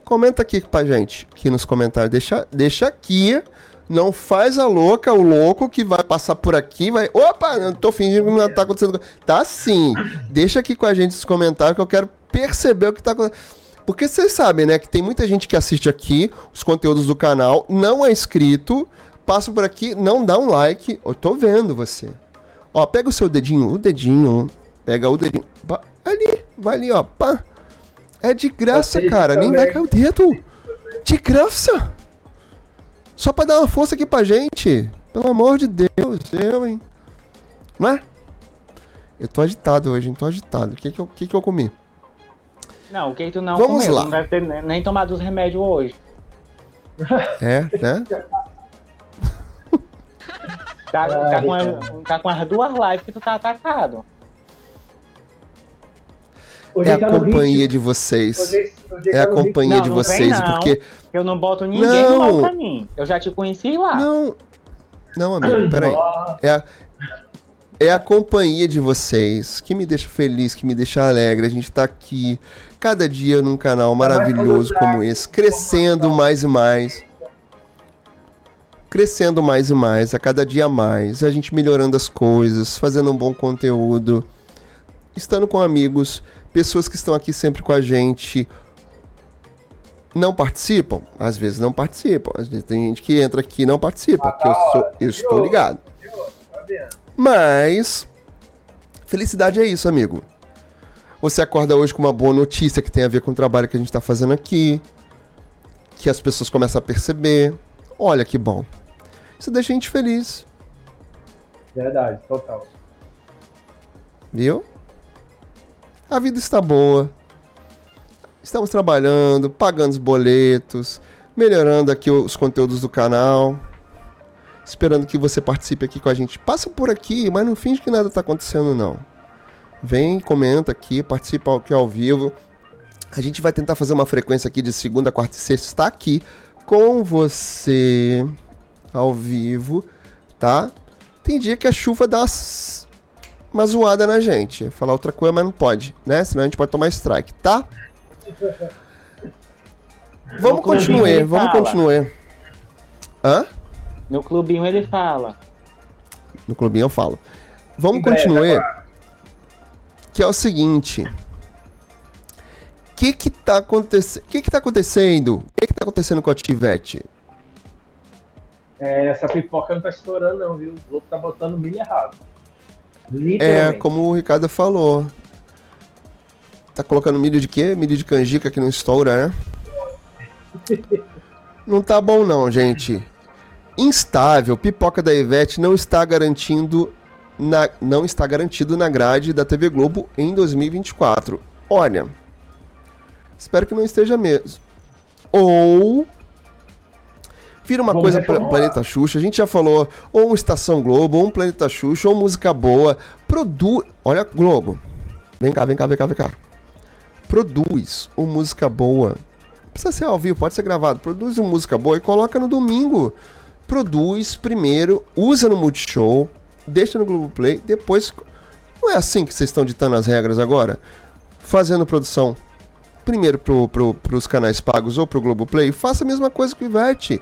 Comenta aqui pra gente, aqui nos comentários. Deixa, deixa aqui. Não faz a louca, o louco que vai passar por aqui, vai. Opa, eu tô fingindo que não tá acontecendo. Tá sim. Deixa aqui com a gente nos comentários que eu quero perceber o que tá acontecendo. Porque vocês sabem, né, que tem muita gente que assiste aqui os conteúdos do canal, não é inscrito, passa por aqui, não dá um like. Eu tô vendo você. Ó, pega o seu dedinho, o dedinho, pega o dedinho. Ali, vai ali, ó. Pá. É de graça, cara. Nem vai cair o dedo. De graça. Só pra dar uma força aqui pra gente. Pelo amor de Deus, eu, hein? Não é? Eu tô agitado hoje, hein? Tô agitado. O que que eu, que que eu comi? Não, o que tu não Vamos comeu, lá. não deve ter nem tomado os remédios hoje. É, né? Tá, tá, com, a, tá com as duas lives que tu tá atacado. É a companhia de vocês. é a companhia de vocês, porque. Eu não boto ninguém não. pra mim. Eu já te conheci lá. Não. Não, amigo, peraí. É a, é a companhia de vocês que me deixa feliz, que me deixa alegre. A gente tá aqui cada dia num canal maravilhoso como esse, crescendo mais e mais. Crescendo mais e mais, a cada dia mais, a gente melhorando as coisas, fazendo um bom conteúdo, estando com amigos, pessoas que estão aqui sempre com a gente, não participam? Às vezes não participam. Às vezes tem gente que entra aqui e não participa, ah, eu, sou, eu estou ligado. Mas felicidade é isso, amigo. Você acorda hoje com uma boa notícia que tem a ver com o trabalho que a gente está fazendo aqui, que as pessoas começam a perceber. Olha que bom. Isso deixa a gente feliz. Verdade, total. Viu? A vida está boa. Estamos trabalhando, pagando os boletos, melhorando aqui os conteúdos do canal. Esperando que você participe aqui com a gente. Passa por aqui, mas não finge que nada está acontecendo, não. Vem, comenta aqui, participa aqui ao vivo. A gente vai tentar fazer uma frequência aqui de segunda, quarta e sexta. Está aqui com você ao vivo, tá? Tem dia que a chuva dá uma zoada na gente. Falar outra coisa, mas não pode, né? Senão a gente pode tomar strike, tá? Vamos continuar, vamos continuar. Hã? No clubinho ele fala. No clubinho eu falo. Vamos continuar que é o seguinte. O que que tá acontecendo? O que que tá acontecendo? O que que tá acontecendo com a Tivete? É, essa pipoca não tá estourando não, viu? O outro tá botando milho errado. É, como o Ricardo falou. Tá colocando milho de quê? Milho de canjica que não estoura, né? não tá bom não, gente. Instável, pipoca da Ivete não está garantindo na, não está garantido na grade da TV Globo em 2024. Olha, espero que não esteja mesmo. Ou vira uma Vamos coisa para Planeta Xuxa. A gente já falou, ou um Estação Globo, ou um Planeta Xuxa, ou música boa. Produz. Olha, Globo. Vem cá, vem cá, vem cá, vem cá. Produz uma música boa. Não precisa ser ao vivo, pode ser gravado. Produz uma música boa e coloca no domingo. Produz primeiro, usa no Multishow deixa no Globoplay, depois. Não é assim que vocês estão ditando as regras agora? Fazendo produção primeiro pro, pro, pros canais pagos ou pro Globoplay, faça a mesma coisa que o Ivete.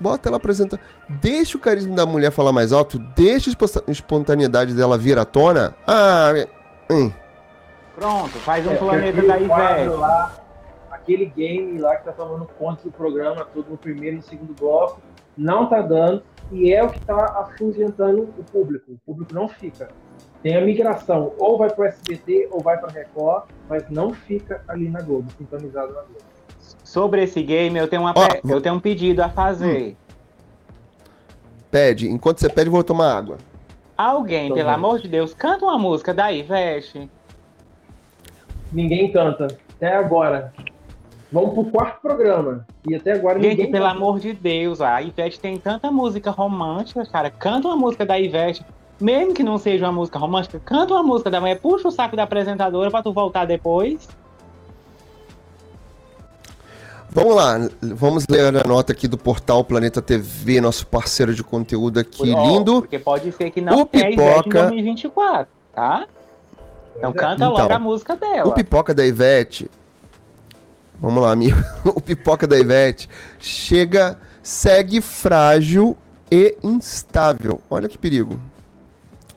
Bota ela apresenta. Deixa o carisma da mulher falar mais alto, deixa a espontaneidade dela vir à tona. Ah, hum. Pronto, faz um é, planeta da Ivete. Lá, aquele game lá que tá tomando conta do programa todo no primeiro e no segundo bloco, não tá dando, e é o que tá afugentando o público. O público não fica. Tem a migração, ou vai para o SBT ou vai para Record, mas não fica ali na Globo, sintonizado na Globo. Sobre esse game, eu tenho, uma oh, eu tenho um pedido a fazer. Hum. Pede. Enquanto você pede, vou tomar água. Alguém, Tô pelo bem. amor de Deus, canta uma música da Ivete. Ninguém canta. Até agora. Vamos pro quarto programa. E até agora Gente, ninguém pelo canta. amor de Deus, a Ivete tem tanta música romântica, cara. Canta uma música da Ivete. Mesmo que não seja uma música romântica, canta uma música da mulher, puxa o saco da apresentadora pra tu voltar depois. Vamos lá, vamos ler a nota aqui do portal Planeta TV, nosso parceiro de conteúdo aqui, oh, lindo. Porque pode ser que não o tenha Pipoca... em 2024, tá? Então canta então, logo a música dela. O Pipoca da Ivete, vamos lá, amigo. O Pipoca da Ivete chega, segue frágil e instável. Olha que perigo.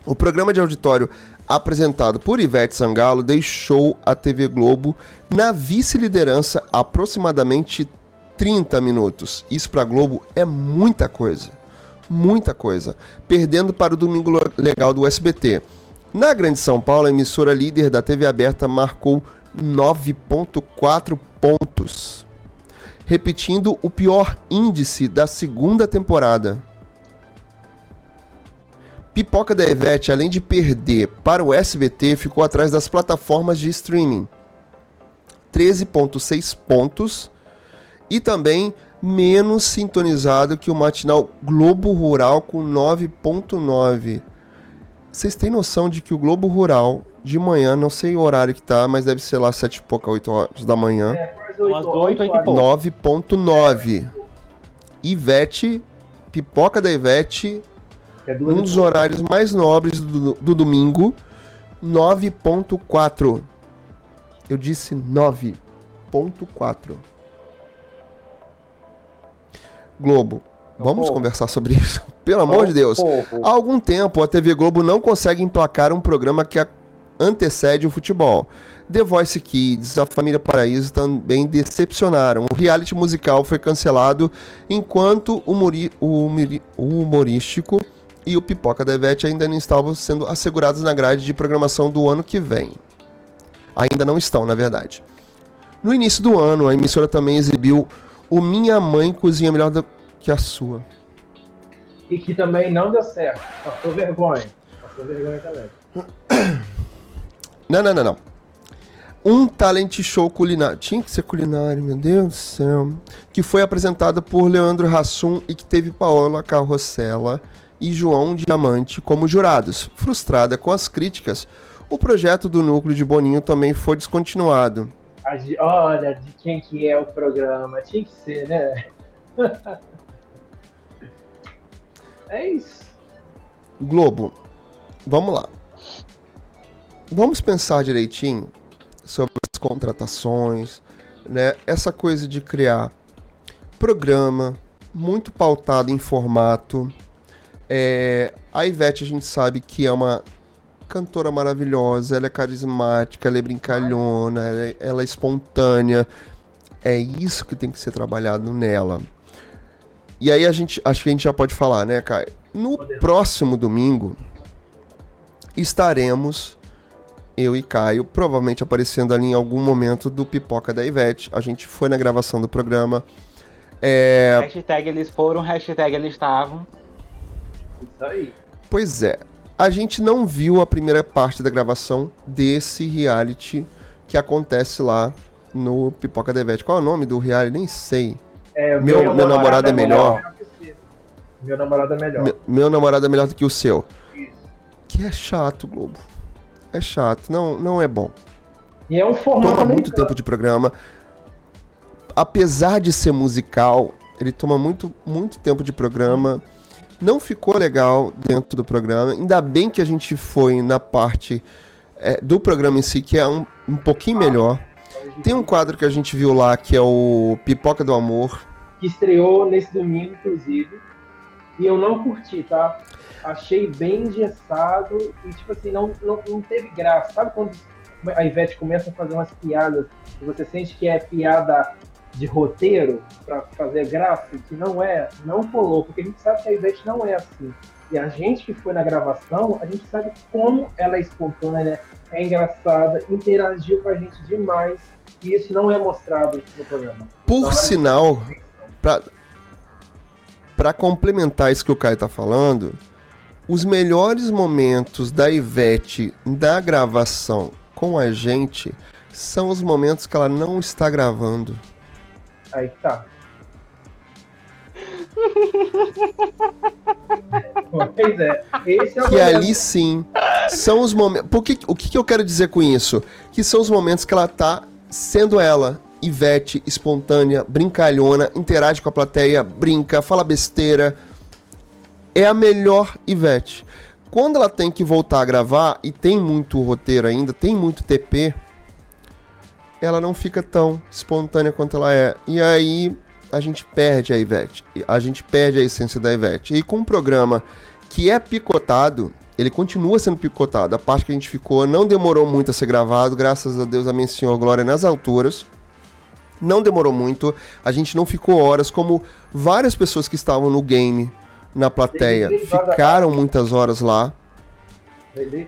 O programa de auditório apresentado por Ivete Sangalo deixou a TV Globo na vice-liderança aproximadamente 30 minutos. Isso para a Globo é muita coisa. Muita coisa. Perdendo para o Domingo Legal do SBT. Na Grande São Paulo, a emissora líder da TV aberta marcou 9,4 pontos, repetindo o pior índice da segunda temporada. Pipoca da Ivete, além de perder para o SBT, ficou atrás das plataformas de streaming. 13,6 pontos. E também menos sintonizado que o matinal Globo Rural com 9,9. Vocês têm noção de que o Globo Rural, de manhã, não sei o horário que tá, mas deve ser lá 7 e pouca, 8 horas da manhã. É, 9,9. Ivete, Pipoca da Ivete é um dos horários mais nobres do, do domingo, 9.4. Eu disse 9.4. Globo, vamos oh. conversar sobre isso? Pelo amor oh, de Deus. Há algum tempo a TV Globo não consegue emplacar um programa que antecede o futebol. The Voice Kids, a Família Paraíso também decepcionaram. O reality musical foi cancelado enquanto o, o, o humorístico e o Pipoca da Ivete ainda não estavam sendo assegurados na grade de programação do ano que vem. Ainda não estão, na verdade. No início do ano, a emissora também exibiu o Minha Mãe Cozinha Melhor do que a Sua. E que também não deu certo. Passou vergonha. Passou vergonha também. Não, não, não, não. Um talent show culinário. Tinha que ser culinário, meu Deus do céu. Que foi apresentado por Leandro Hassum e que teve Paola Carrossela e João Diamante como jurados. Frustrada com as críticas, o projeto do núcleo de Boninho também foi descontinuado. Olha, de quem que é o programa? Tinha que ser, né? é isso. Globo, vamos lá. Vamos pensar direitinho sobre as contratações, né? Essa coisa de criar programa muito pautado em formato, é, a Ivete a gente sabe que é uma cantora maravilhosa, ela é carismática, ela é brincalhona, ela é, ela é espontânea. É isso que tem que ser trabalhado nela. E aí a gente, acho que a gente já pode falar, né, Caio? No próximo domingo estaremos eu e Caio, provavelmente aparecendo ali em algum momento do Pipoca da Ivete. A gente foi na gravação do programa. É... Hashtag eles foram, hashtag eles estavam. Isso aí. Pois é. A gente não viu a primeira parte da gravação desse reality que acontece lá no Pipoca Devete. Qual é o nome do reality? Nem sei. É, meu, meu, meu namorado, é melhor. melhor. Meu namorado é melhor. Meu, meu, namorado é melhor do que o seu. Isso. Que é chato, Globo. É chato. Não, não é bom. E é um formato. Toma muito tempo de programa. Apesar de ser musical, ele toma muito, muito tempo de programa não ficou legal dentro do programa. Ainda bem que a gente foi na parte é, do programa em si, que é um, um pouquinho melhor. Tem um quadro que a gente viu lá, que é o Pipoca do Amor. Que estreou nesse domingo, inclusive. E eu não curti, tá? Achei bem engessado e, tipo assim, não, não, não teve graça. Sabe quando a Ivete começa a fazer umas piadas e você sente que é piada de roteiro para fazer graça, que não é, não colou, porque a gente sabe que a Ivete não é assim. E a gente que foi na gravação, a gente sabe como ela é espontânea, é engraçada, interagiu com a gente demais, e isso não é mostrado no programa. Por então, sinal, para para complementar isso que o Caio tá falando, os melhores momentos da Ivete da gravação com a gente são os momentos que ela não está gravando. Aí tá. pois é. Esse é o que ali sim são os momentos. Porque, o que, que eu quero dizer com isso? Que são os momentos que ela tá sendo ela, Ivete, espontânea, brincalhona, interage com a plateia, brinca, fala besteira. É a melhor Ivete. Quando ela tem que voltar a gravar, e tem muito roteiro ainda, tem muito TP, ela não fica tão espontânea quanto ela é. E aí a gente perde a Ivete. A gente perde a essência da Ivete. E com um programa que é picotado, ele continua sendo picotado. A parte que a gente ficou não demorou muito a ser gravado, graças a Deus, Amém Senhor Glória nas alturas não demorou muito, a gente não ficou horas, como várias pessoas que estavam no game, na plateia, ficaram muitas horas lá.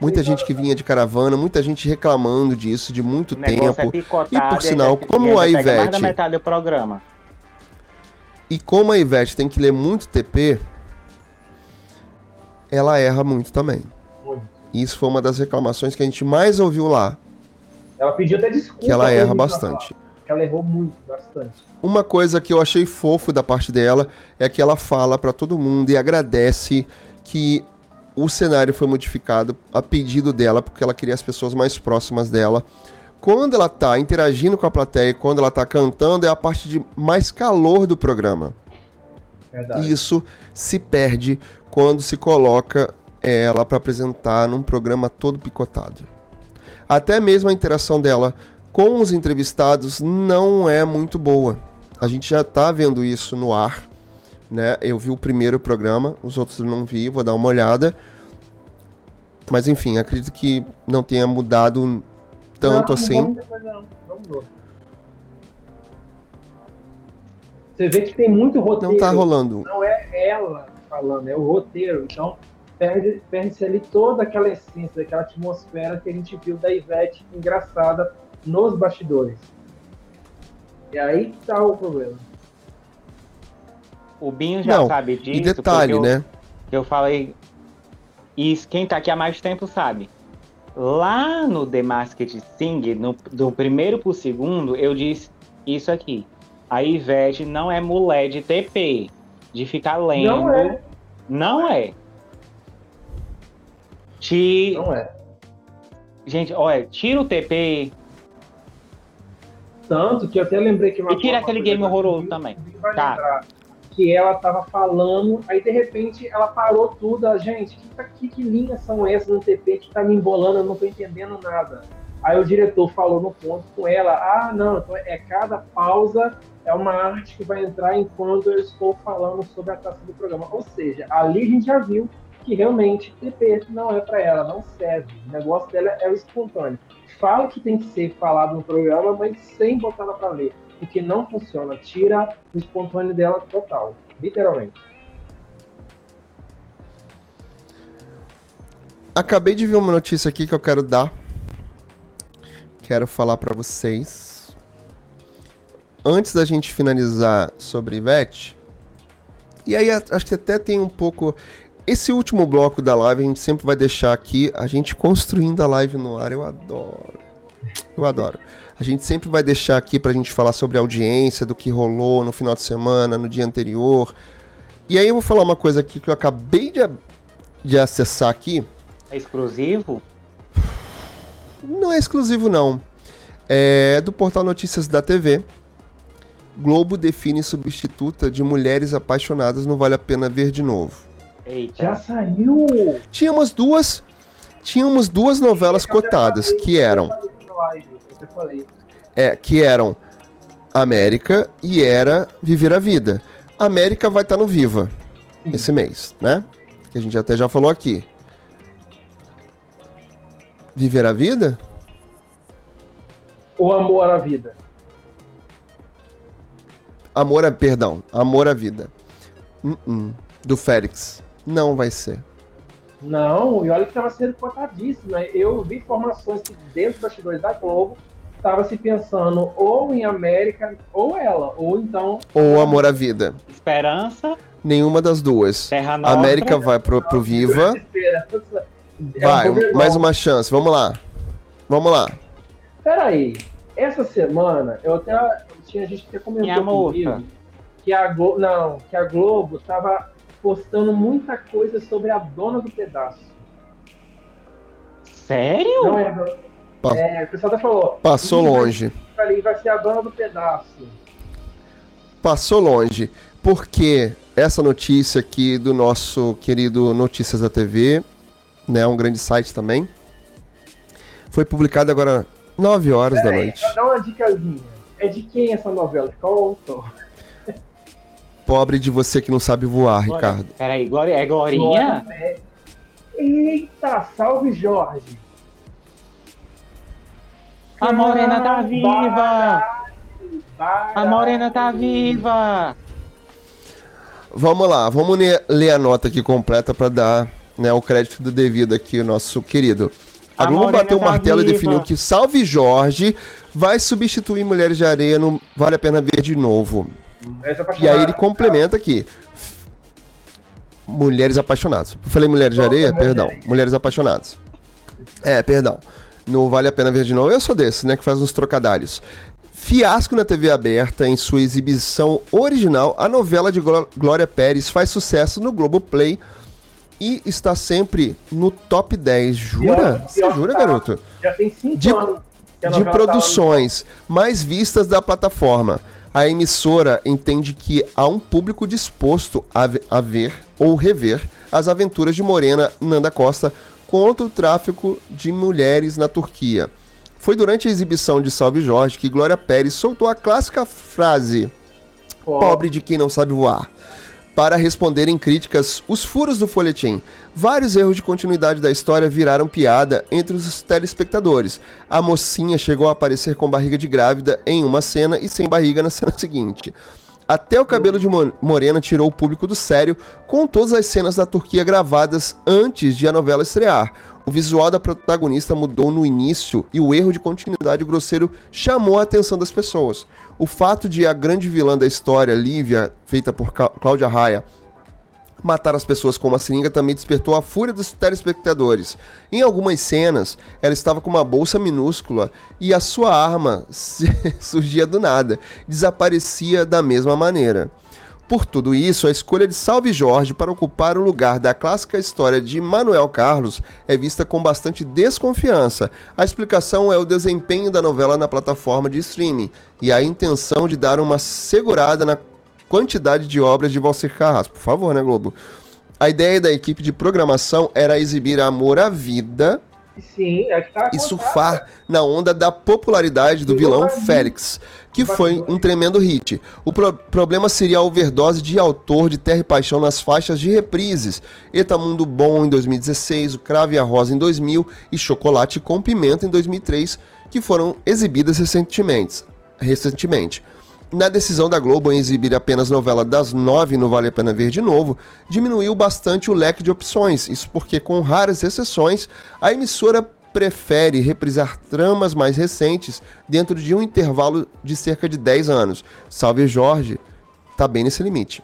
Muita gente que vinha de caravana, muita gente reclamando disso de muito tempo. É e por sinal, como a Ivete. metade do programa. E como a Ivete tem que ler muito TP, ela erra muito também. Isso foi uma das reclamações que a gente mais ouviu lá. Ela pediu até desculpa. Que ela erra bastante ela errou muito, bastante. Uma coisa que eu achei fofo da parte dela é que ela fala para todo mundo e agradece que o cenário foi modificado a pedido dela, porque ela queria as pessoas mais próximas dela. Quando ela tá interagindo com a plateia, quando ela tá cantando, é a parte de mais calor do programa. Verdade. Isso se perde quando se coloca ela para apresentar num programa todo picotado. Até mesmo a interação dela com os entrevistados não é muito boa. A gente já está vendo isso no ar. Né? Eu vi o primeiro programa, os outros eu não vi, vou dar uma olhada. Mas enfim, acredito que não tenha mudado tanto não, assim. Não, não, Você vê que tem muito roteiro. Não tá rolando. Não é ela falando, é o roteiro. Então perde-se perde ali toda aquela essência, aquela atmosfera que a gente viu da Ivete engraçada nos bastidores. E aí tá o problema. O Binho já Não, sabe disso. E detalhe, eu, né? Eu falei. E quem tá aqui há mais tempo sabe. Lá no The Masked Sing, no, do primeiro pro segundo, eu disse isso aqui. A Ivete não é mulher de TP, de ficar lendo. Não é. Não é. Te... Não é. Gente, olha, tira o TP, tanto que eu até lembrei que uma. E tira aquele game horroroso também. Tá. Lembrar, que ela tava falando, aí de repente ela parou tudo. A gente, que, que, que linhas são essas no TP que tá me embolando? Eu não tô entendendo nada. Aí o diretor falou no ponto com ela: ah, não, então é cada pausa é uma arte que vai entrar enquanto eu estou falando sobre a taça do programa. Ou seja, ali a gente já viu que realmente TP não é para ela, não serve. O negócio dela é o espontâneo fala que tem que ser falado no programa, mas sem botar ela para ler. Porque não funciona. Tira o espontâneo dela total. Literalmente. Acabei de ver uma notícia aqui que eu quero dar. Quero falar para vocês. Antes da gente finalizar sobre Ivete, e aí acho que até tem um pouco. Esse último bloco da live a gente sempre vai deixar aqui, a gente construindo a live no ar. Eu adoro. Eu adoro. A gente sempre vai deixar aqui pra gente falar sobre a audiência, do que rolou no final de semana, no dia anterior. E aí eu vou falar uma coisa aqui que eu acabei de, de acessar aqui. É exclusivo? Não é exclusivo, não. É do portal Notícias da TV. Globo define substituta de mulheres apaixonadas não vale a pena ver de novo. Eita. Já saiu! Tínhamos duas, tínhamos duas novelas cotadas que eram É, que eram América e era Viver a Vida. América vai estar tá no Viva Sim. esse mês, né? Que a gente até já falou aqui. Viver a Vida? Ou Amor à Vida? Amor a. Perdão, Amor à Vida. Uh -uh. Do Félix. Não vai ser. Não, e olha que estava sendo cotadíssimo. Né? Eu vi informações que dentro das bastidores da Globo estava se pensando ou em América ou ela, ou então. Ou Amor à Vida. Esperança. Nenhuma das duas. Terra Nova. América vai pro, pro Viva. Vai, mais uma chance. Vamos lá. Vamos lá. Peraí. Essa semana, eu até. Tinha gente que comentou comigo que a Globo. Não, que a Globo tava postando muita coisa sobre a dona do pedaço. Sério? Não é, é, o pessoal até falou. Passou longe. Ali vai ser a dona do pedaço. Passou longe. Porque essa notícia aqui do nosso querido Notícias da TV, né, um grande site também, foi publicada agora 9 horas Pera da aí, noite. Dá uma dicasinha. É de quem essa novela? Qual autor? Pobre de você que não sabe voar, Glória. Ricardo. Peraí, Glória, é Glorinha? Glória, Eita, salve Jorge. A morena tá viva! A morena tá viva! Vamos lá, vamos ler a nota aqui completa para dar né, o crédito do devido aqui nosso querido. A, a Globo bateu o tá martelo viva. e definiu que Salve Jorge vai substituir Mulheres de Areia no Vale a Pena Ver de novo. E aí ele complementa aqui. Mulheres apaixonadas. falei Mulheres de Areia? Perdão. Mulheres apaixonadas. É, perdão. No Vale a Pena Ver de Novo. Eu sou desse, né? Que faz uns trocadilhos. Fiasco na TV aberta em sua exibição original, a novela de Glória Pérez faz sucesso no Globoplay e está sempre no top 10. Jura? Você jura, tá. garoto? Já tem 5 de, anos. De tá produções mais vistas da plataforma. A emissora entende que há um público disposto a ver ou rever as aventuras de Morena Nanda Costa contra o tráfico de mulheres na Turquia. Foi durante a exibição de Salve Jorge que Glória Pérez soltou a clássica frase: oh. Pobre de quem não sabe voar. Para responder em críticas os furos do folhetim, vários erros de continuidade da história viraram piada entre os telespectadores. A mocinha chegou a aparecer com barriga de grávida em uma cena e sem barriga na cena seguinte. Até o cabelo de Morena tirou o público do sério com todas as cenas da Turquia gravadas antes de a novela estrear. O visual da protagonista mudou no início e o erro de continuidade grosseiro chamou a atenção das pessoas. O fato de a grande vilã da história, Lívia, feita por Cláudia Raia, matar as pessoas com uma seringa também despertou a fúria dos telespectadores. Em algumas cenas, ela estava com uma bolsa minúscula e a sua arma surgia do nada, desaparecia da mesma maneira. Por tudo isso, a escolha de Salve Jorge para ocupar o lugar da clássica história de Manuel Carlos é vista com bastante desconfiança. A explicação é o desempenho da novela na plataforma de streaming e a intenção de dar uma segurada na quantidade de obras de Valcir Carrasco. Por favor, né, Globo? A ideia da equipe de programação era exibir Amor à Vida Sim, é tá e surfar na onda da popularidade do vilão Félix, que foi um tremendo hit. O pro problema seria a overdose de autor de Terra e Paixão nas faixas de reprises. Etamundo Bom em 2016, O Crave e a Rosa em 2000 e Chocolate com Pimenta em 2003, que foram exibidas recentemente. recentemente na decisão da Globo em exibir apenas novela das nove no Vale a Pena Ver de novo, diminuiu bastante o leque de opções. Isso porque, com raras exceções, a emissora prefere reprisar tramas mais recentes dentro de um intervalo de cerca de 10 anos. Salve Jorge, tá bem nesse limite.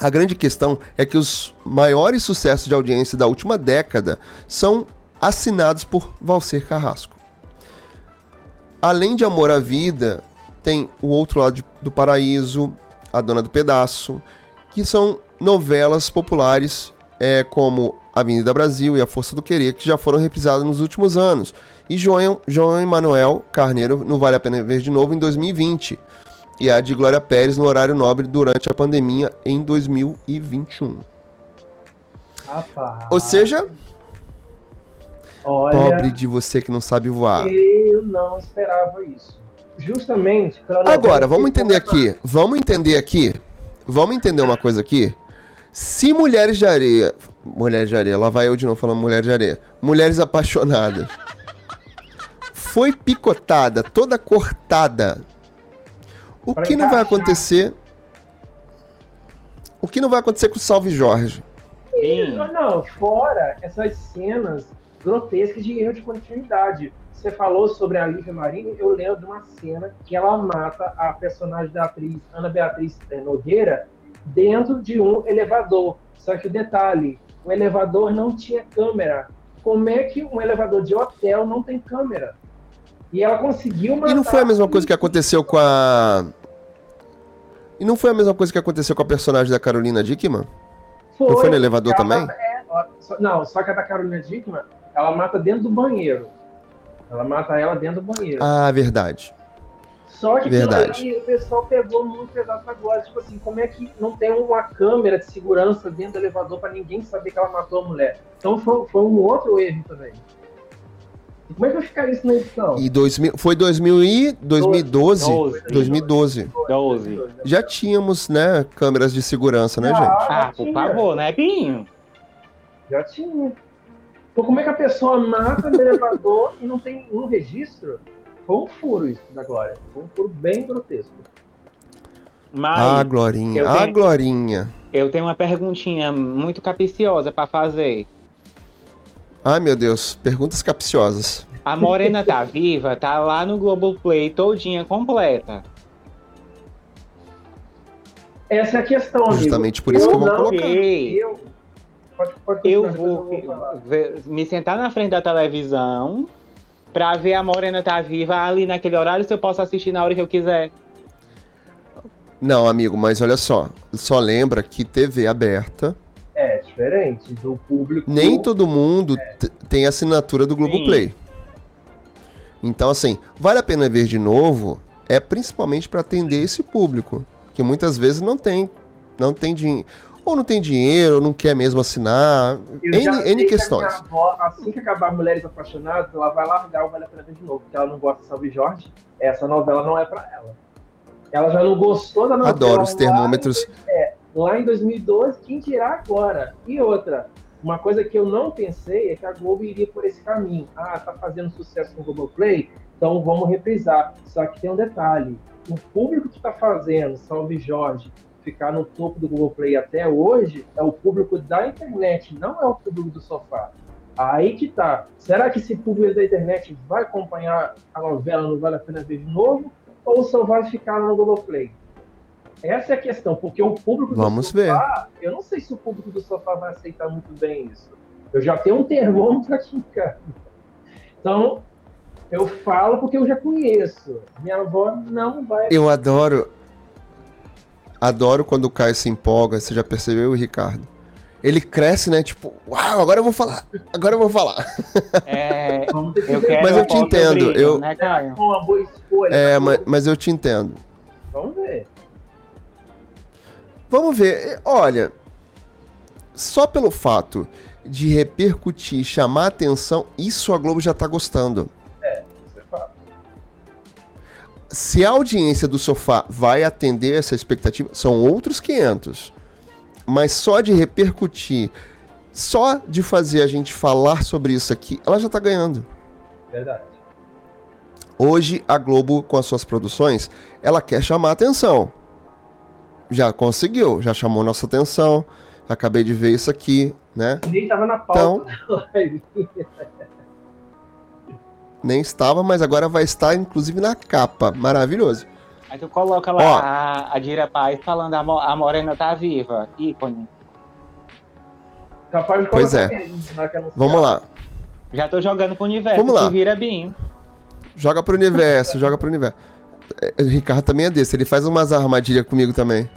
A grande questão é que os maiores sucessos de audiência da última década são assinados por Valcer Carrasco. Além de Amor à Vida, tem o outro lado do paraíso, a Dona do Pedaço, que são novelas populares é, como Avenida Brasil e A Força do Querer, que já foram reprisadas nos últimos anos. E João, João Emanuel Carneiro não vale a pena ver de novo em 2020. E a de Glória Pérez no horário nobre durante a pandemia em 2021. Rapaz. Ou seja, Olha, pobre de você que não sabe voar. Eu não esperava isso justamente Agora, vamos entender aqui. Vamos entender aqui. Vamos entender uma coisa aqui. Se Mulheres de Areia. Mulheres de Areia, lá vai eu de novo falando Mulheres de Areia. Mulheres apaixonadas. foi picotada, toda cortada. O pra que não vai acontecer? O que não vai acontecer com o Salve Jorge? Não, não, fora essas cenas grotescas de erro de continuidade. Você falou sobre a Lívia Marini, eu lembro de uma cena que ela mata a personagem da atriz Ana Beatriz Nogueira dentro de um elevador. Só que o detalhe, o elevador não tinha câmera. Como é que um elevador de hotel não tem câmera? E ela conseguiu matar... E não foi a mesma coisa que aconteceu com a... E não foi a mesma coisa que aconteceu com a personagem da Carolina Dickman? Foi. Não foi no elevador também? É, não, só que a da Carolina Dickman, ela mata dentro do banheiro. Ela mata ela dentro do banheiro. Ah, verdade. Só que Verdade. o pessoal pegou muito pesado agora. Tipo assim, como é que não tem uma câmera de segurança dentro do elevador para ninguém saber que ela matou a mulher? Então foi, foi um outro erro também. Como é que vai ficar isso na edição? E 2000, foi 2000 e 2012? 12. 2012. 12. Já tínhamos, né, câmeras de segurança, né, gente? Ah, por favor, né, Pinho? Já tinha. Então, como é que a pessoa mata no elevador e não tem um registro? Foi um furo isso da Glória. Foi um furo bem grotesco. Mas ah, Glorinha. Ah, tenho, Glorinha. Eu tenho uma perguntinha muito capiciosa para fazer. Ai, meu Deus. Perguntas capciosas. A Morena tá viva? Tá lá no Globoplay todinha completa. Essa é a questão, amigo. Justamente por isso eu que eu vou colocar. Eu, pode, pode eu vou, vou me sentar na frente da televisão pra ver a Morena tá viva ali naquele horário se eu posso assistir na hora que eu quiser. Não, amigo, mas olha só. Só lembra que TV aberta. É diferente do público. Nem todo mundo é. tem assinatura do Globoplay. Então, assim, vale a pena ver de novo. É principalmente para atender esse público. Que muitas vezes não tem. Não tem dinheiro ou não tem dinheiro, ou não quer mesmo assinar. N, N questões. Que avó, assim que acabar Mulheres Apaixonadas, ela vai largar o Vale a Pena Ver de novo, porque ela não gosta de Salve Jorge. Essa novela não é para ela. Ela já não gostou da novela. Adoro os termômetros. Lá, é, lá em 2012, quem dirá agora? E outra, uma coisa que eu não pensei é que a Globo iria por esse caminho. Ah, tá fazendo sucesso no Globoplay, então vamos reprisar. Só que tem um detalhe: o público que está fazendo Salve Jorge ficar no topo do Google Play até hoje é o público da internet, não é o público do sofá. Aí que tá. Será que esse público da internet vai acompanhar a novela Não Vale a Pena Ver de novo? Ou só vai ficar no Google Play? Essa é a questão, porque o público Vamos do sofá, ver. eu não sei se o público do sofá vai aceitar muito bem isso. Eu já tenho um termômetro aqui em casa. Então, eu falo porque eu já conheço. Minha avó não vai. Eu adoro, Adoro quando o Caio se empolga, você já percebeu, Ricardo? Ele cresce, né? Tipo, uau, agora eu vou falar, agora eu vou falar. É, eu mas eu te entendo. Brilho, eu, né, Caio? Uma boa escolha. É, mas, mas eu te entendo. Vamos ver. Vamos ver. Olha, só pelo fato de repercutir, chamar atenção, isso a Globo já tá gostando. Se a audiência do sofá vai atender essa expectativa, são outros 500. Mas só de repercutir, só de fazer a gente falar sobre isso aqui, ela já está ganhando. Verdade. Hoje, a Globo, com as suas produções, ela quer chamar atenção. Já conseguiu, já chamou nossa atenção. Acabei de ver isso aqui, né? Nem estava na pauta. Então, nem estava, mas agora vai estar inclusive na capa. Maravilhoso. Aí tu coloca lá Ó, a, a Dira Paz falando a, a Morena tá viva. ícone. Capaz de pois é. Vamos lá. Já tô jogando pro universo. Vamos lá. vira bem. Joga pro universo, joga pro universo. É, o Ricardo também é desse, ele faz umas armadilhas comigo também.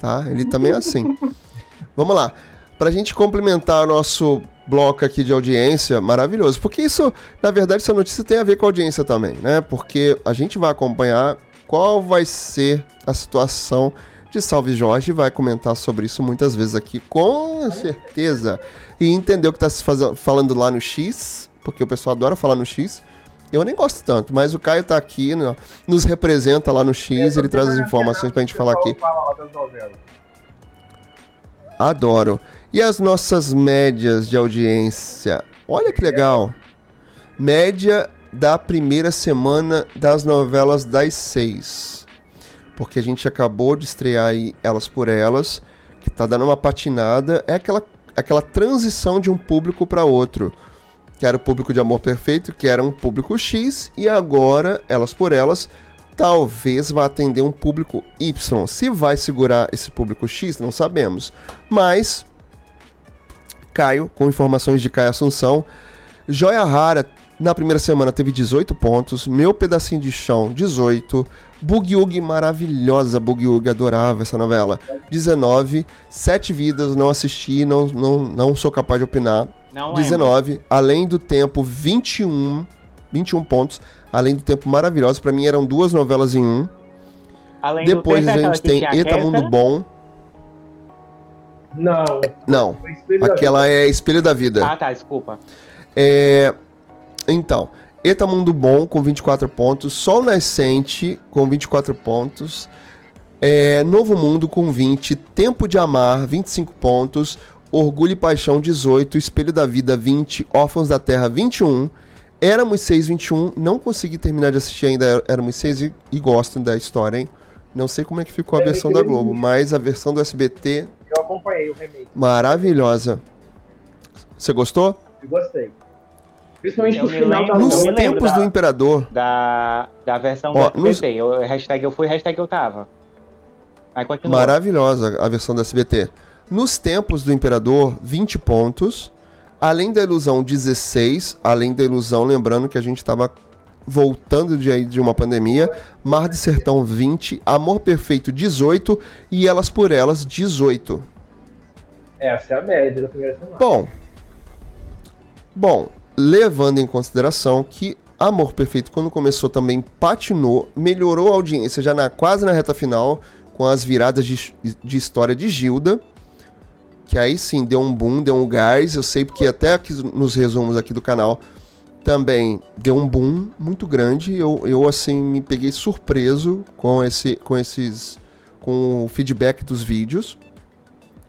Tá? Ele também é assim. Vamos lá. Pra gente complementar o nosso bloco aqui de audiência maravilhoso. Porque isso, na verdade, essa notícia tem a ver com a audiência também, né? Porque a gente vai acompanhar qual vai ser a situação de Salve Jorge, vai comentar sobre isso muitas vezes aqui, com certeza. E entender o que está se falando lá no X, porque o pessoal adora falar no X. Eu nem gosto tanto, mas o Caio está aqui, né, nos representa lá no X, ele traz as informações para a gente falar aqui. Adoro. E as nossas médias de audiência? Olha que legal. Média da primeira semana das novelas das seis. Porque a gente acabou de estrear aí Elas por Elas, que tá dando uma patinada. É aquela, aquela transição de um público para outro. Que era o público de Amor Perfeito, que era um público X, e agora Elas por Elas talvez vá atender um público Y. Se vai segurar esse público X, não sabemos. Mas Caio, com informações de Caio Assunção, Joia Rara na primeira semana teve 18 pontos, Meu Pedacinho de Chão 18, Boogie maravilhosa Boogie adorava essa novela. 19, Sete Vidas, não assisti, não, não, não sou capaz de opinar. Não 19, lembro. Além do Tempo 21, 21 pontos. Além do Tempo maravilhoso, para mim eram duas novelas em um. Além Depois do tempo, a gente tem Eta Mundo Bom. Não. Não. Aquela é Espelho da Vida. Ah, tá, desculpa. É, então, Eta Mundo Bom com 24 pontos, Sol Nascente com 24 pontos, é, Novo Mundo com 20, Tempo de Amar 25 pontos, Orgulho e Paixão 18, Espelho da Vida 20, Órfãos da Terra 21, Éramos 6, 21, não consegui terminar de assistir ainda Éramos 6 e, e gosto da história, hein? Não sei como é que ficou a é, versão da Globo, mas a versão do SBT... Eu acompanhei o remake. Maravilhosa. Você gostou? Eu gostei. Principalmente no final lembro, da Nos tempos da, do Imperador. Da, da versão Ó, do SBT. Nos... Eu, hashtag eu fui, hashtag eu tava. Maravilhosa a versão do SBT. Nos tempos do Imperador, 20 pontos. Além da ilusão, 16. Além da ilusão, lembrando que a gente estava voltando de, de uma pandemia. Mar de Sertão, 20. Amor Perfeito, 18. E Elas por Elas, 18. Essa é a média da primeira semana. Bom. Bom, levando em consideração que Amor Perfeito, quando começou, também patinou, melhorou a audiência já na, quase na reta final, com as viradas de, de história de Gilda. Que aí sim deu um boom, deu um gás. Eu sei porque até aqui nos resumos aqui do canal também deu um boom muito grande. Eu, eu assim me peguei surpreso com esse, com esses, com o feedback dos vídeos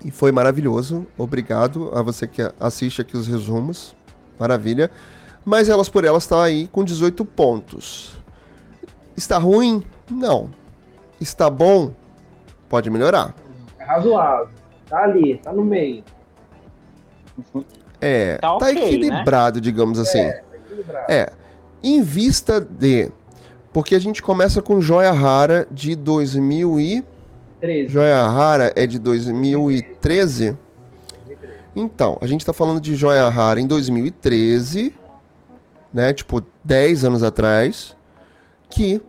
e foi maravilhoso. Obrigado a você que assiste aqui os resumos maravilha. Mas elas por elas está aí com 18 pontos. Está ruim? Não. Está bom? Pode melhorar. É razoável. Tá ali, tá no meio. É, tá, tá okay, né? equilibrado, né? digamos assim. É, tá. É. Em vista de. Porque a gente começa com Joia Rara de 2013. Joia Rara é de 2013. Então, a gente está falando de Joia Rara em 2013, né? Tipo, 10 anos atrás, que